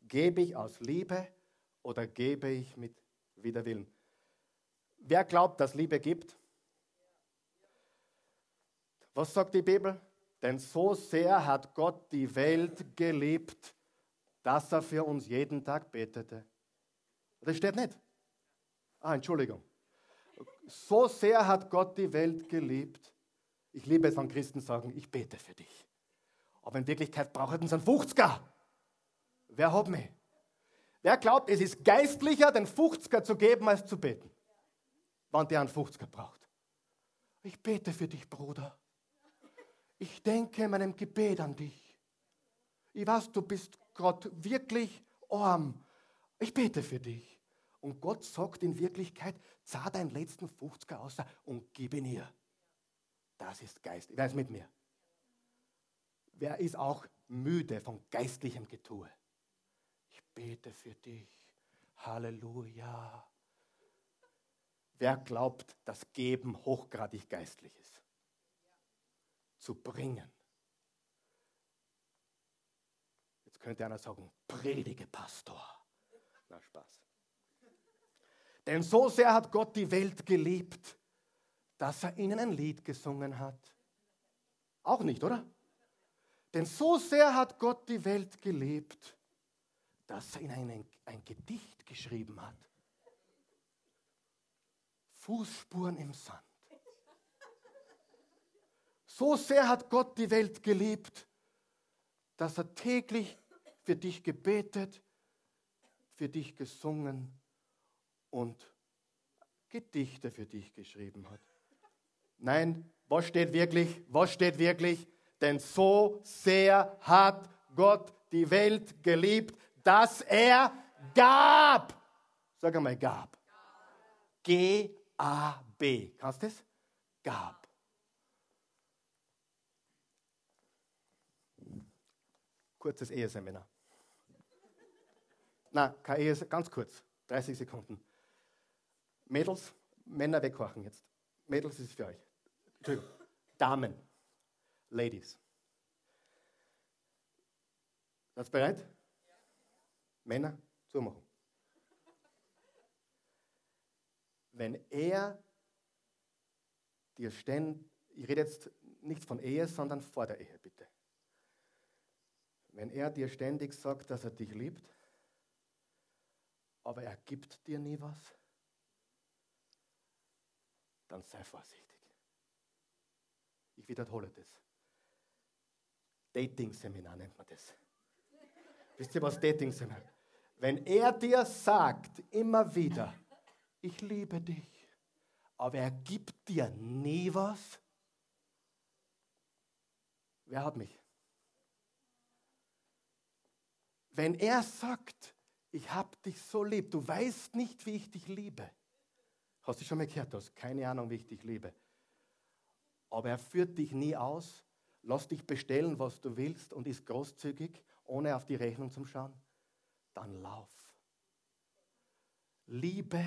Gebe ich aus Liebe oder gebe ich mit Widerwillen? Wer glaubt, dass Liebe gibt? Was sagt die Bibel? Denn so sehr hat Gott die Welt geliebt, dass er für uns jeden Tag betete. Das steht nicht. Ah, Entschuldigung. So sehr hat Gott die Welt geliebt. Ich liebe es, wenn Christen sagen, ich bete für dich. Aber in Wirklichkeit braucht es einen 50er. Wer hat mich? Wer glaubt, es ist geistlicher, den 50er zu geben, als zu beten? Wann der einen 50er braucht. Ich bete für dich, Bruder. Ich denke in meinem Gebet an dich. Ich weiß, du bist Gott wirklich arm. Ich bete für dich. Und Gott sagt in Wirklichkeit, zahl deinen letzten 50er aus und gib ihn ihr. Das ist Geist. Wer ist mit mir? Wer ist auch müde von geistlichem Getue? bete für dich. Halleluja. Wer glaubt, dass Geben hochgradig geistlich ist? Zu bringen. Jetzt könnte einer sagen, predige Pastor. Na Spaß. Denn so sehr hat Gott die Welt geliebt, dass er ihnen ein Lied gesungen hat. Auch nicht, oder? Denn so sehr hat Gott die Welt geliebt, dass er in ein, ein Gedicht geschrieben hat. Fußspuren im Sand. So sehr hat Gott die Welt geliebt, dass er täglich für dich gebetet, für dich gesungen und Gedichte für dich geschrieben hat. Nein, was steht wirklich? Was steht wirklich? Denn so sehr hat Gott die Welt geliebt, dass er gab. Sag einmal, gab. G-A-B. Kannst du das? Gab. Kurzes Eheseminar. Na, kein Ehe, ganz kurz, 30 Sekunden. Mädels, Männer wegkochen jetzt. Mädels ist für euch. Entschuldigung. Damen, Ladies. Seid bereit? Ja. Männer, zumachen. Wenn er dir ständig, ich rede jetzt nicht von Ehe, sondern vor der Ehe, bitte. Wenn er dir ständig sagt, dass er dich liebt, aber er gibt dir nie was, dann sei vorsichtig. Ich wiederhole das. Dating-Seminar nennt man das. Wisst ihr, was Dating-Seminar? Wenn er dir sagt, immer wieder, ich liebe dich, aber er gibt dir nie was, wer hat mich? Wenn er sagt, ich habe dich so lieb, du weißt nicht, wie ich dich liebe. Hast du schon mal gehört, du hast keine Ahnung, wie ich dich liebe. Aber er führt dich nie aus, lass dich bestellen, was du willst und ist großzügig, ohne auf die Rechnung zu schauen. Dann lauf. Liebe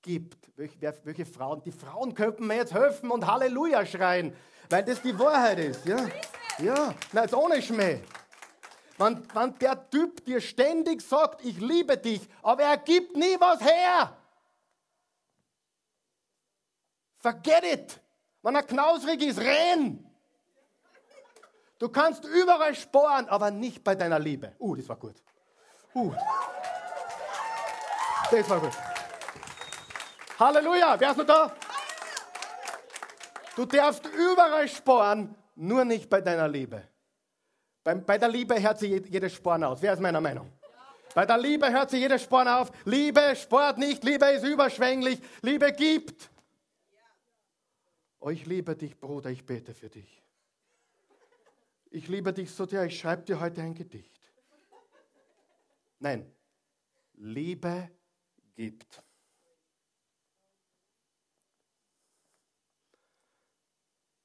gibt. Welche, welche Frauen? Die Frauen könnten mir jetzt helfen und Halleluja schreien, weil das die Wahrheit ist. Ja, ja. Na, jetzt ohne Schmäh. Wenn, wenn der Typ dir ständig sagt, ich liebe dich, aber er gibt nie was her. Forget it. Wenn er knausrig ist, renn. Du kannst überall sporen, aber nicht bei deiner Liebe. Uh, das war gut. Uh. Das war gut. Halleluja, wer ist noch da? Du darfst überall sporen, nur nicht bei deiner Liebe. Bei, bei der Liebe hört sich jedes Sporn aus. Wer ist meiner Meinung? Bei der Liebe hört sich jedes Sporn auf. Liebe sport nicht, Liebe ist überschwänglich, Liebe gibt. Oh, ich liebe dich, Bruder, ich bete für dich. Ich liebe dich so sehr, ich schreibe dir heute ein Gedicht. Nein, Liebe gibt.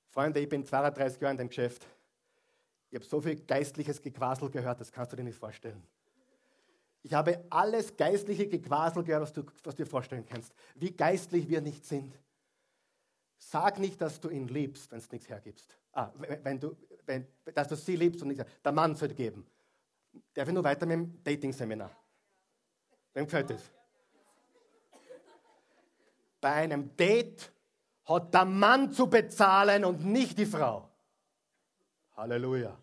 Freunde, ich bin 32 Jahre in dem Geschäft. Ich habe so viel geistliches Gequasel gehört, das kannst du dir nicht vorstellen. Ich habe alles geistliche Gequasel gehört, was du, was dir vorstellen kannst. Wie geistlich wir nicht sind. Sag nicht, dass du ihn liebst, wenn du nichts hergibst. Ah, wenn du, wenn, dass du sie liebst und nicht. Der Mann sollte geben. Darf ich nur weiter mit dem Dating-Seminar? Wem gefällt das? Bei einem Date hat der Mann zu bezahlen und nicht die Frau. Halleluja.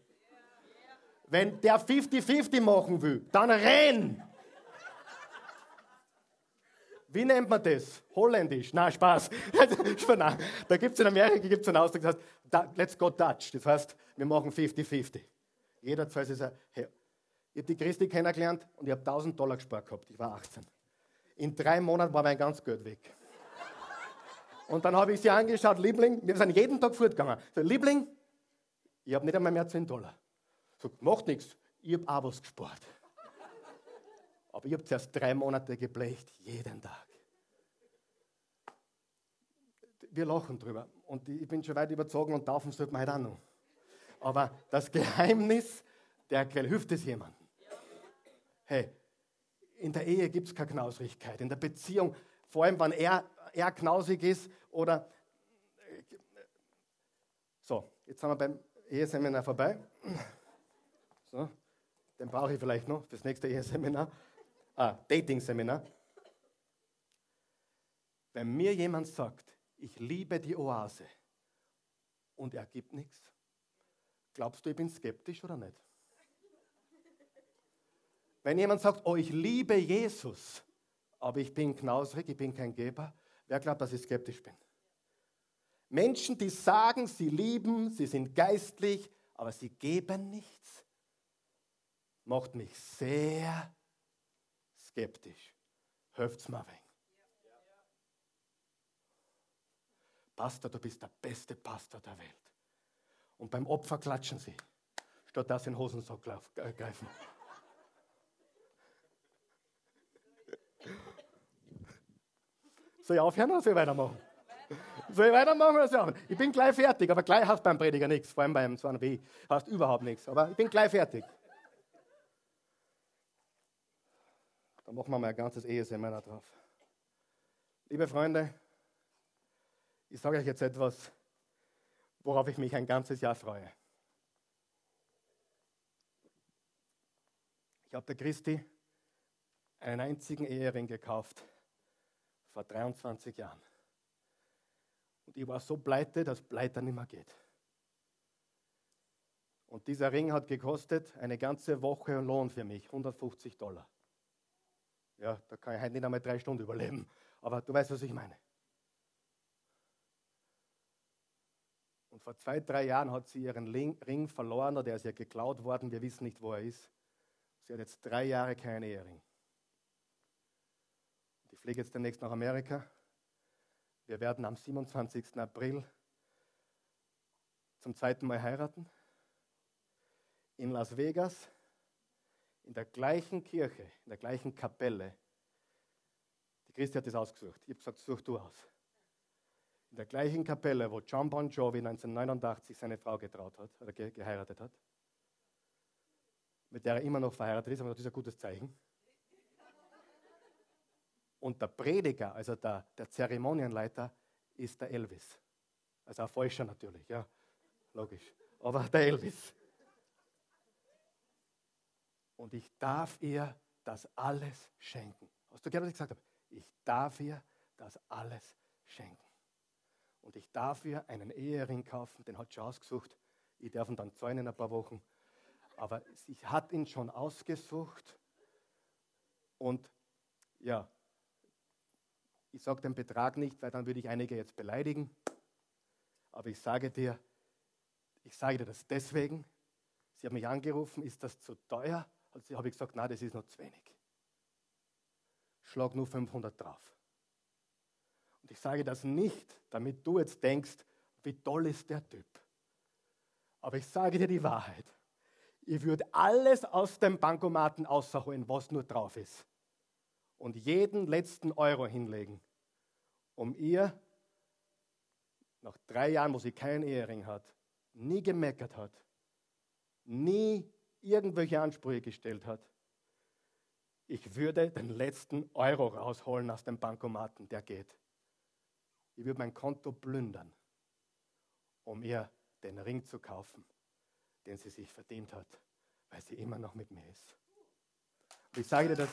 Wenn der 50-50 machen will, dann renn. Wie nennt man das? Holländisch? Na, Spaß. da gibt es in Amerika gibt's einen Ausdruck, das heißt, let's go Dutch. Das heißt, wir machen 50-50. Jeder zwei ist hey, Ich habe die Christi kennengelernt und ich habe 1000 Dollar gespart gehabt. Ich war 18. In drei Monaten war mein ganz Geld weg. Und dann habe ich sie angeschaut, Liebling, wir sind jeden Tag fortgegangen. So, Liebling, ich habe nicht einmal mehr 10 Dollar. So, macht nichts, ich habe auch was gespart. Aber ich habe zuerst drei Monate geblecht, jeden Tag. Wir lachen drüber. Und ich bin schon weit überzogen und taufen sollte man halt auch noch. Aber das Geheimnis der Quelle, hilft es jemandem? Hey, in der Ehe gibt es keine Knausrigkeit. In der Beziehung, vor allem wenn er, er knausig ist oder. So, jetzt sind wir beim Eheseminar vorbei. So, den brauche ich vielleicht noch fürs nächste Eheseminar. Ah, Dating-Seminar. Wenn mir jemand sagt, ich liebe die Oase und er gibt nichts, glaubst du, ich bin skeptisch oder nicht? Wenn jemand sagt, oh, ich liebe Jesus, aber ich bin knausrig, ich bin kein Geber, wer glaubt, dass ich skeptisch bin? Menschen, die sagen, sie lieben, sie sind geistlich, aber sie geben nichts, macht mich sehr skeptisch. Hört mir ein Pastor, du bist der beste Pastor der Welt. Und beim Opfer klatschen sie, statt dass sie in den Hosensack äh, greifen. Soll ich aufhören oder soll ich weitermachen? Soll ich weitermachen oder soll ich aufhören? Ich bin gleich fertig, aber gleich hast beim Prediger nichts, vor allem beim 2B hast überhaupt nichts, aber ich bin gleich fertig. Dann machen wir mal ein ganzes Eheseminar drauf. Liebe Freunde, ich sage euch jetzt etwas, worauf ich mich ein ganzes Jahr freue. Ich habe der Christi einen einzigen Ehering gekauft vor 23 Jahren. Und ich war so pleite, dass Pleite nicht mehr geht. Und dieser Ring hat gekostet eine ganze Woche Lohn für mich, 150 Dollar. Ja, da kann ich heute nicht einmal drei Stunden überleben. Aber du weißt, was ich meine. Und vor zwei, drei Jahren hat sie ihren Ring verloren oder er ist ihr geklaut worden. Wir wissen nicht, wo er ist. Sie hat jetzt drei Jahre keinen Ehering. Ich fliege jetzt demnächst nach Amerika. Wir werden am 27. April zum zweiten Mal heiraten. In Las Vegas, in der gleichen Kirche, in der gleichen Kapelle. Die Christi hat das ausgesucht. Ich habe gesagt, such du aus. In der gleichen Kapelle, wo John Bon Jovi 1989 seine Frau getraut hat, oder geheiratet hat mit der er immer noch verheiratet ist, aber das ist ein gutes Zeichen. Und der Prediger, also der, der Zeremonienleiter, ist der Elvis. Also ein Falscher natürlich, ja, logisch. Aber der Elvis. Und ich darf ihr das alles schenken. Hast du gehört, was ich gesagt habe? Ich darf ihr das alles schenken. Und ich darf ihr einen Ehering kaufen, den hat sie ausgesucht. Ich darf ihn dann zahlen in ein paar Wochen aber sie hat ihn schon ausgesucht und ja, ich sage den Betrag nicht, weil dann würde ich einige jetzt beleidigen, aber ich sage dir, ich sage dir das deswegen, sie hat mich angerufen, ist das zu teuer? Also habe ich gesagt, nein, das ist noch zu wenig. Schlag nur 500 drauf. Und ich sage das nicht, damit du jetzt denkst, wie toll ist der Typ. Aber ich sage dir die Wahrheit. Ich würde alles aus dem Bankomaten ausholen, was nur drauf ist. Und jeden letzten Euro hinlegen, um ihr nach drei Jahren, wo sie keinen Ehering hat, nie gemeckert hat, nie irgendwelche Ansprüche gestellt hat, ich würde den letzten Euro rausholen aus dem Bankomaten, der geht. Ich würde mein Konto plündern, um ihr den Ring zu kaufen den sie sich verdient hat, weil sie immer noch mit mir ist. Und ich sage dir das.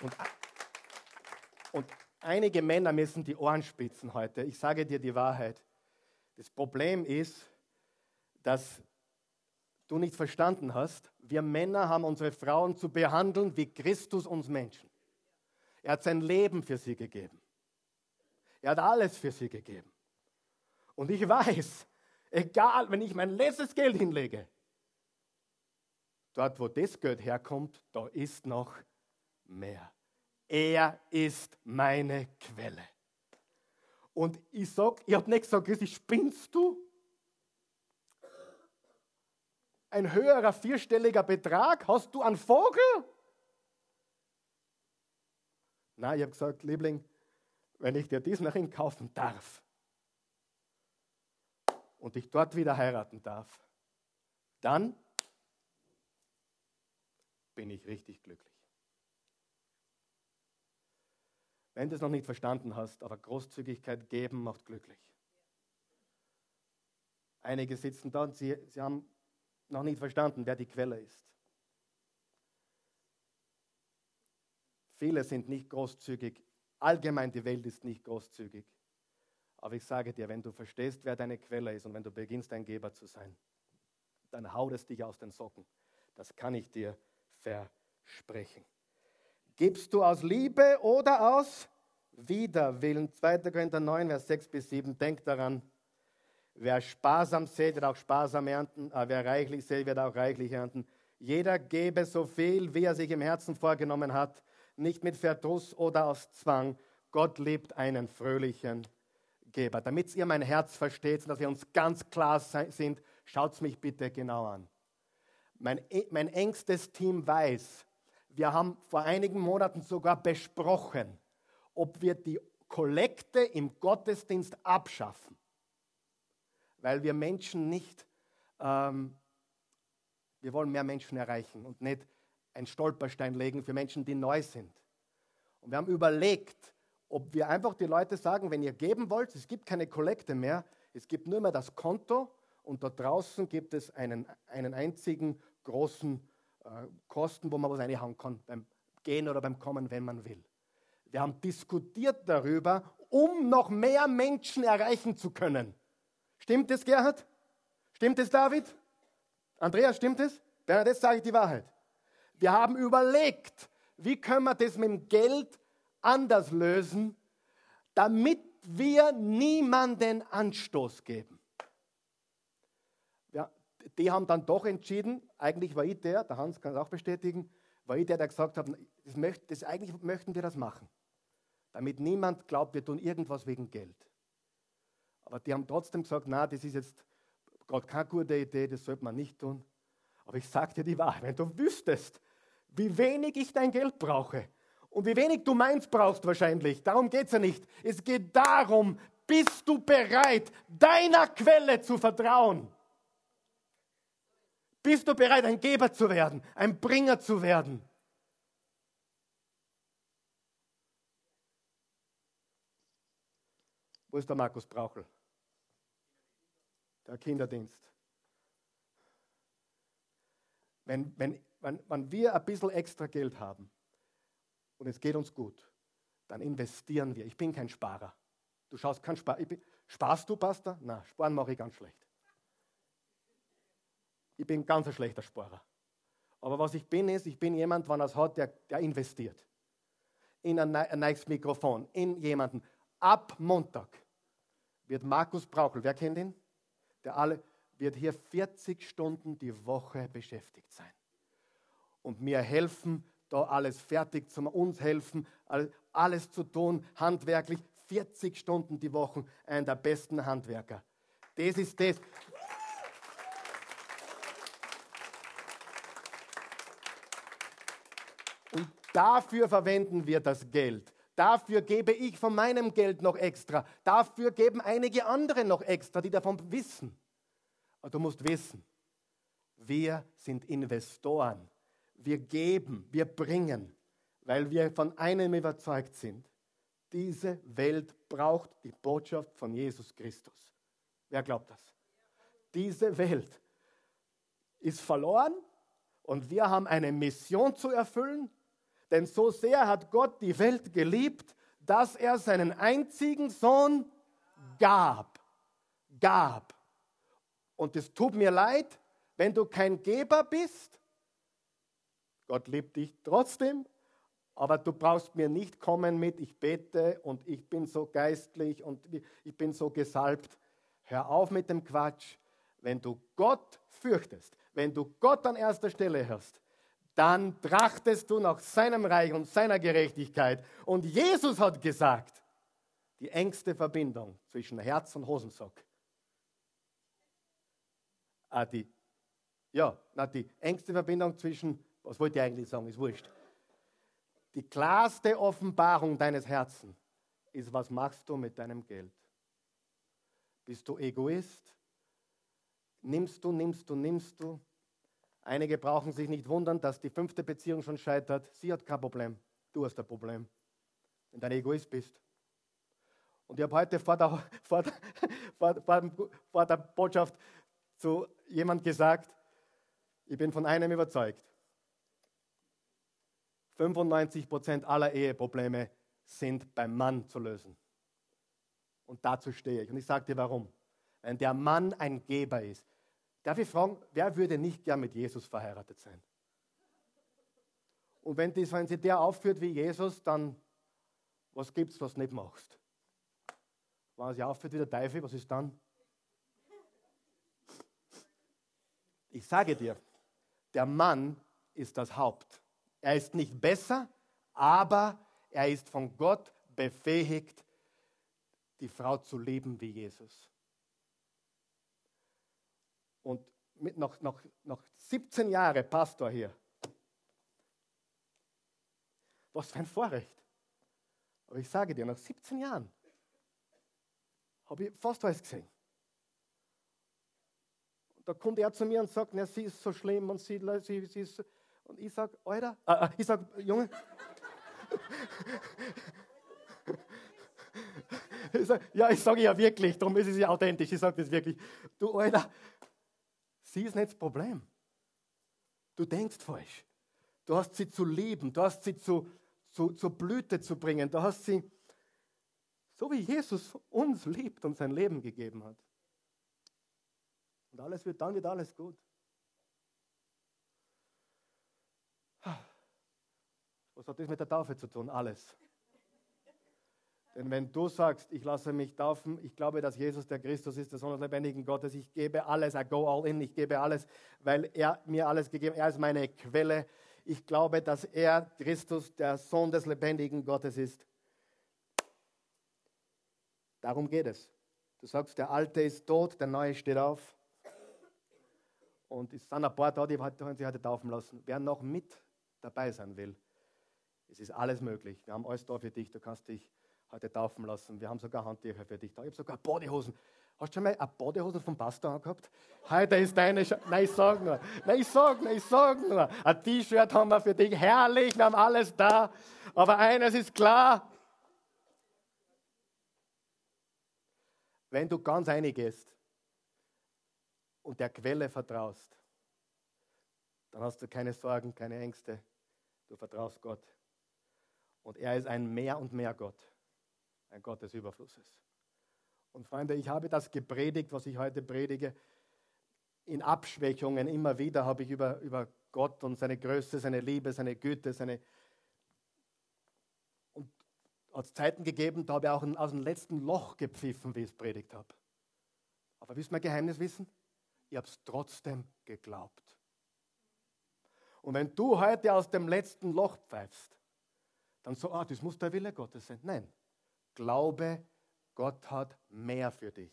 Und, und einige Männer müssen die Ohren spitzen heute. Ich sage dir die Wahrheit. Das Problem ist, dass du nicht verstanden hast, wir Männer haben unsere Frauen zu behandeln wie Christus uns Menschen. Er hat sein Leben für sie gegeben. Er hat alles für sie gegeben. Und ich weiß, egal, wenn ich mein letztes Geld hinlege, dort, wo das Geld herkommt, da ist noch mehr. Er ist meine Quelle. Und ich sage, ich habe nicht gesagt, spinnst du? Ein höherer vierstelliger Betrag? Hast du einen Vogel? Nein, ich habe gesagt, Liebling, wenn ich dir diesen Ring kaufen darf und dich dort wieder heiraten darf, dann bin ich richtig glücklich. Wenn du es noch nicht verstanden hast, aber Großzügigkeit geben macht glücklich. Einige sitzen da und sie, sie haben noch nicht verstanden, wer die Quelle ist. Viele sind nicht großzügig Allgemein, die Welt ist nicht großzügig. Aber ich sage dir, wenn du verstehst, wer deine Quelle ist und wenn du beginnst, ein Geber zu sein, dann haut es dich aus den Socken. Das kann ich dir versprechen. Gibst du aus Liebe oder aus Widerwillen? 2. Korinther 9, Vers 6 bis 7. Denk daran, wer sparsam sät, wird auch sparsam ernten. Aber wer reichlich sät, wird auch reichlich ernten. Jeder gebe so viel, wie er sich im Herzen vorgenommen hat nicht mit Verdruss oder aus Zwang. Gott liebt einen fröhlichen Geber. Damit ihr mein Herz versteht und dass wir uns ganz klar sind, schaut mich bitte genau an. Mein, mein engstes Team weiß, wir haben vor einigen Monaten sogar besprochen, ob wir die Kollekte im Gottesdienst abschaffen, weil wir Menschen nicht, ähm, wir wollen mehr Menschen erreichen und nicht einen Stolperstein legen für Menschen, die neu sind. Und wir haben überlegt, ob wir einfach die Leute sagen, wenn ihr geben wollt, es gibt keine Kollekte mehr, es gibt nur mehr das Konto und da draußen gibt es einen, einen einzigen großen Kosten, wo man was reinhauen kann, beim Gehen oder beim Kommen, wenn man will. Wir haben diskutiert darüber, um noch mehr Menschen erreichen zu können. Stimmt es, Gerhard? Stimmt es, David? Andreas, stimmt es? Bernadette, sage ich die Wahrheit. Wir haben überlegt, wie können wir das mit dem Geld anders lösen, damit wir niemanden Anstoß geben. Die haben dann doch entschieden, eigentlich war ich der, der Hans kann es auch bestätigen, war ich der, der gesagt hat, das möcht, das, eigentlich möchten wir das machen, damit niemand glaubt, wir tun irgendwas wegen Geld. Aber die haben trotzdem gesagt, na, das ist jetzt gerade keine gute Idee, das sollte man nicht tun. Aber ich sage dir die Wahrheit, wenn du wüsstest, wie wenig ich dein Geld brauche und wie wenig du meins brauchst wahrscheinlich. Darum geht es ja nicht. Es geht darum, bist du bereit, deiner Quelle zu vertrauen? Bist du bereit, ein Geber zu werden, ein Bringer zu werden? Wo ist der Markus Brauchel? Der Kinderdienst. Wenn, wenn, wenn, wenn wir ein bisschen extra Geld haben und es geht uns gut, dann investieren wir. Ich bin kein Sparer. Du schaust kein Sparer. Sparst du, Pastor? Na, sparen mache ich ganz schlecht. Ich bin ganz ein schlechter Sparer. Aber was ich bin, ist, ich bin jemand, wenn er es hat, der, der investiert. In ein, ein neues Mikrofon, in jemanden. Ab Montag wird Markus Brauchel, wer kennt ihn? Der alle, wird hier 40 Stunden die Woche beschäftigt sein. Und mir helfen, da alles fertig zu uns helfen, alles zu tun, handwerklich, 40 Stunden die Woche, einer der besten Handwerker. Das ist das. Und dafür verwenden wir das Geld. Dafür gebe ich von meinem Geld noch extra. Dafür geben einige andere noch extra, die davon wissen. Aber du musst wissen, wir sind Investoren. Wir geben, wir bringen, weil wir von einem überzeugt sind. Diese Welt braucht die Botschaft von Jesus Christus. Wer glaubt das? Diese Welt ist verloren und wir haben eine Mission zu erfüllen, denn so sehr hat Gott die Welt geliebt, dass er seinen einzigen Sohn gab. Gab. Und es tut mir leid, wenn du kein Geber bist. Gott liebt dich trotzdem, aber du brauchst mir nicht kommen mit, ich bete und ich bin so geistlich und ich bin so gesalbt. Hör auf mit dem Quatsch. Wenn du Gott fürchtest, wenn du Gott an erster Stelle hast, dann trachtest du nach seinem Reich und seiner Gerechtigkeit. Und Jesus hat gesagt, die engste Verbindung zwischen Herz und Hosensack ah, die, ja, na, die engste Verbindung zwischen, was wollte ich eigentlich sagen, ist wurscht. Die klarste Offenbarung deines Herzens ist, was machst du mit deinem Geld? Bist du Egoist? Nimmst du, nimmst du, nimmst du? Einige brauchen sich nicht wundern, dass die fünfte Beziehung schon scheitert. Sie hat kein Problem. Du hast ein Problem, wenn du ein Egoist bist. Und ich habe heute vor der, vor, der, vor, vor der Botschaft zu jemand gesagt, ich bin von einem überzeugt. 95 Prozent aller Eheprobleme sind beim Mann zu lösen. Und dazu stehe ich. Und ich sage dir warum. Wenn der Mann ein Geber ist. Darf ich fragen, wer würde nicht gern mit Jesus verheiratet sein? Und wenn, das, wenn sie der aufführt wie Jesus, dann was gibt es, was nicht machst? Wenn sich aufführt wie der Teufel, was ist dann? Ich sage dir, der Mann ist das Haupt. Er ist nicht besser, aber er ist von Gott befähigt, die Frau zu lieben wie Jesus. Und mit noch, noch, noch 17 Jahre Pastor hier. Was für ein Vorrecht. Aber ich sage dir, nach 17 Jahren habe ich fast alles gesehen. Und da kommt er zu mir und sagt, na, sie ist so schlimm und sie, sie, sie ist. Und ich sage, Alter, äh, ich sage, Junge. ich sag, ja, ich sage ja wirklich, darum ist es ja authentisch, ich sage das wirklich. Du, Alter, sie ist nicht das Problem. Du denkst falsch. Du hast sie zu lieben, du hast sie zu, zu, zur Blüte zu bringen. Du hast sie, so wie Jesus uns liebt und sein Leben gegeben hat. Und alles wird, dann wird alles gut. Was hat das mit der Taufe zu tun? Alles. Denn wenn du sagst, ich lasse mich taufen, ich glaube, dass Jesus der Christus ist, der Sohn des lebendigen Gottes, ich gebe alles, I go all in, ich gebe alles, weil er mir alles gegeben hat, er ist meine Quelle, ich glaube, dass er Christus, der Sohn des lebendigen Gottes ist. Darum geht es. Du sagst, der Alte ist tot, der Neue steht auf. Und es sind ein paar da, die sich heute taufen lassen. Wer noch mit dabei sein will, es ist alles möglich. Wir haben alles da für dich. Du kannst dich heute taufen lassen. Wir haben sogar Handtücher für dich da. Ich habe sogar Bodyhosen. Hast du schon mal eine Bodyhose vom Pastor angehabt? Heute ist deine. Sch Nein, ich sag nur. Nein, ich sag nur. Ich sag nur. Ein T-Shirt haben wir für dich. Herrlich, wir haben alles da. Aber eines ist klar. Wenn du ganz einig gehst und der Quelle vertraust, dann hast du keine Sorgen, keine Ängste. Du vertraust Gott. Und er ist ein mehr und mehr Gott. Ein Gott des Überflusses. Und Freunde, ich habe das gepredigt, was ich heute predige. In Abschwächungen immer wieder habe ich über, über Gott und seine Größe, seine Liebe, seine Güte, seine. Und hat es Zeiten gegeben, da habe ich auch aus dem letzten Loch gepfiffen, wie ich es predigt habe. Aber willst du mein Geheimnis wissen? Ich habe es trotzdem geglaubt. Und wenn du heute aus dem letzten Loch pfeifst, dann so, ah, das muss der Wille Gottes sein. Nein, glaube Gott hat mehr für dich.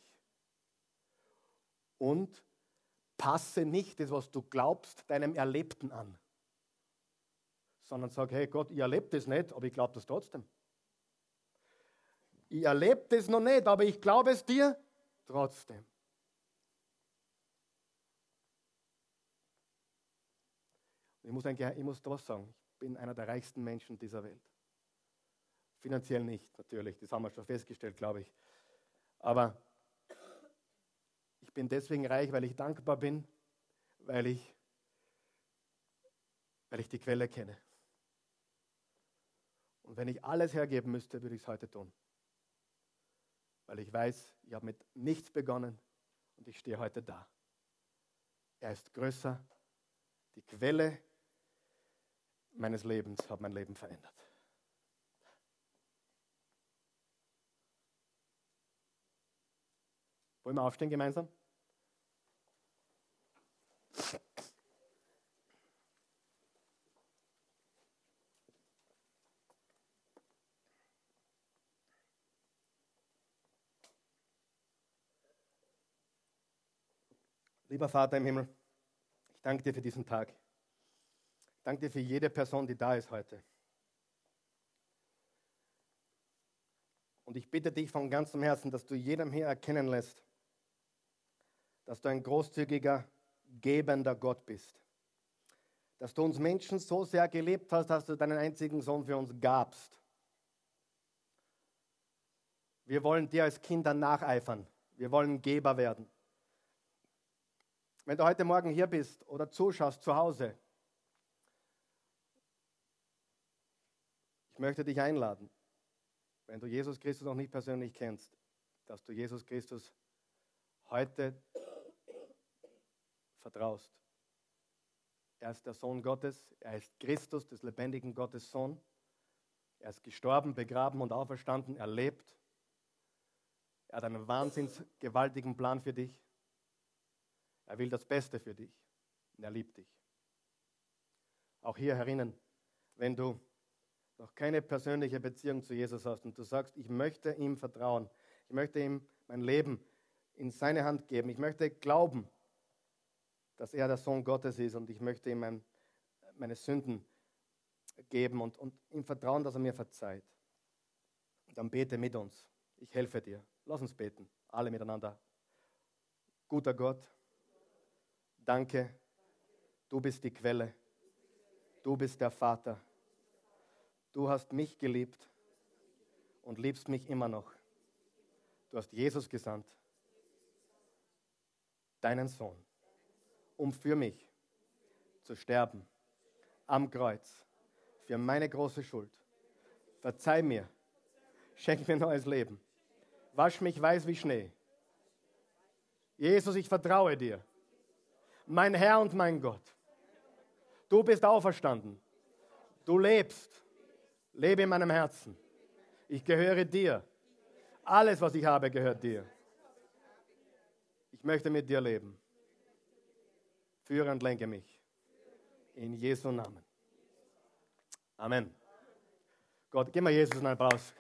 Und passe nicht das, was du glaubst, deinem Erlebten an, sondern sag, hey Gott, ich erlebe das nicht, aber ich glaube das trotzdem. Ich erlebe das noch nicht, aber ich glaube es dir trotzdem. Ich muss, ein, ich muss was sagen. Ich bin einer der reichsten Menschen dieser Welt. Finanziell nicht, natürlich, das haben wir schon festgestellt, glaube ich. Aber ich bin deswegen reich, weil ich dankbar bin, weil ich, weil ich die Quelle kenne. Und wenn ich alles hergeben müsste, würde ich es heute tun. Weil ich weiß, ich habe mit nichts begonnen und ich stehe heute da. Er ist größer. Die Quelle meines Lebens hat mein Leben verändert. Wollen wir aufstehen gemeinsam? Lieber Vater im Himmel, ich danke dir für diesen Tag. Ich danke dir für jede Person, die da ist heute. Und ich bitte dich von ganzem Herzen, dass du jedem hier erkennen lässt, dass du ein großzügiger, gebender Gott bist. Dass du uns Menschen so sehr gelebt hast, dass du deinen einzigen Sohn für uns gabst. Wir wollen dir als Kinder nacheifern. Wir wollen Geber werden. Wenn du heute Morgen hier bist oder zuschaust zu Hause, ich möchte dich einladen, wenn du Jesus Christus noch nicht persönlich kennst, dass du Jesus Christus heute vertraust. Er ist der Sohn Gottes, er ist Christus, des lebendigen Gottes Sohn. Er ist gestorben, begraben und auferstanden, er lebt. Er hat einen wahnsinns gewaltigen Plan für dich. Er will das Beste für dich und er liebt dich. Auch hier herinnen, wenn du noch keine persönliche Beziehung zu Jesus hast und du sagst, ich möchte ihm vertrauen, ich möchte ihm mein Leben in seine Hand geben, ich möchte glauben, dass er der Sohn Gottes ist und ich möchte ihm mein, meine Sünden geben und, und ihm vertrauen, dass er mir verzeiht. Dann bete mit uns. Ich helfe dir. Lass uns beten, alle miteinander. Guter Gott, danke, du bist die Quelle, du bist der Vater, du hast mich geliebt und liebst mich immer noch. Du hast Jesus gesandt, deinen Sohn, um für mich zu sterben am Kreuz für meine große Schuld. Verzeih mir, schenk mir neues Leben, wasch mich weiß wie Schnee. Jesus, ich vertraue dir, mein Herr und mein Gott. Du bist auferstanden, du lebst, lebe in meinem Herzen. Ich gehöre dir. Alles, was ich habe, gehört dir. Ich möchte mit dir leben. Führe und lenke mich. In Jesu Namen. Amen. Gott, gib mir Jesus einen Applaus.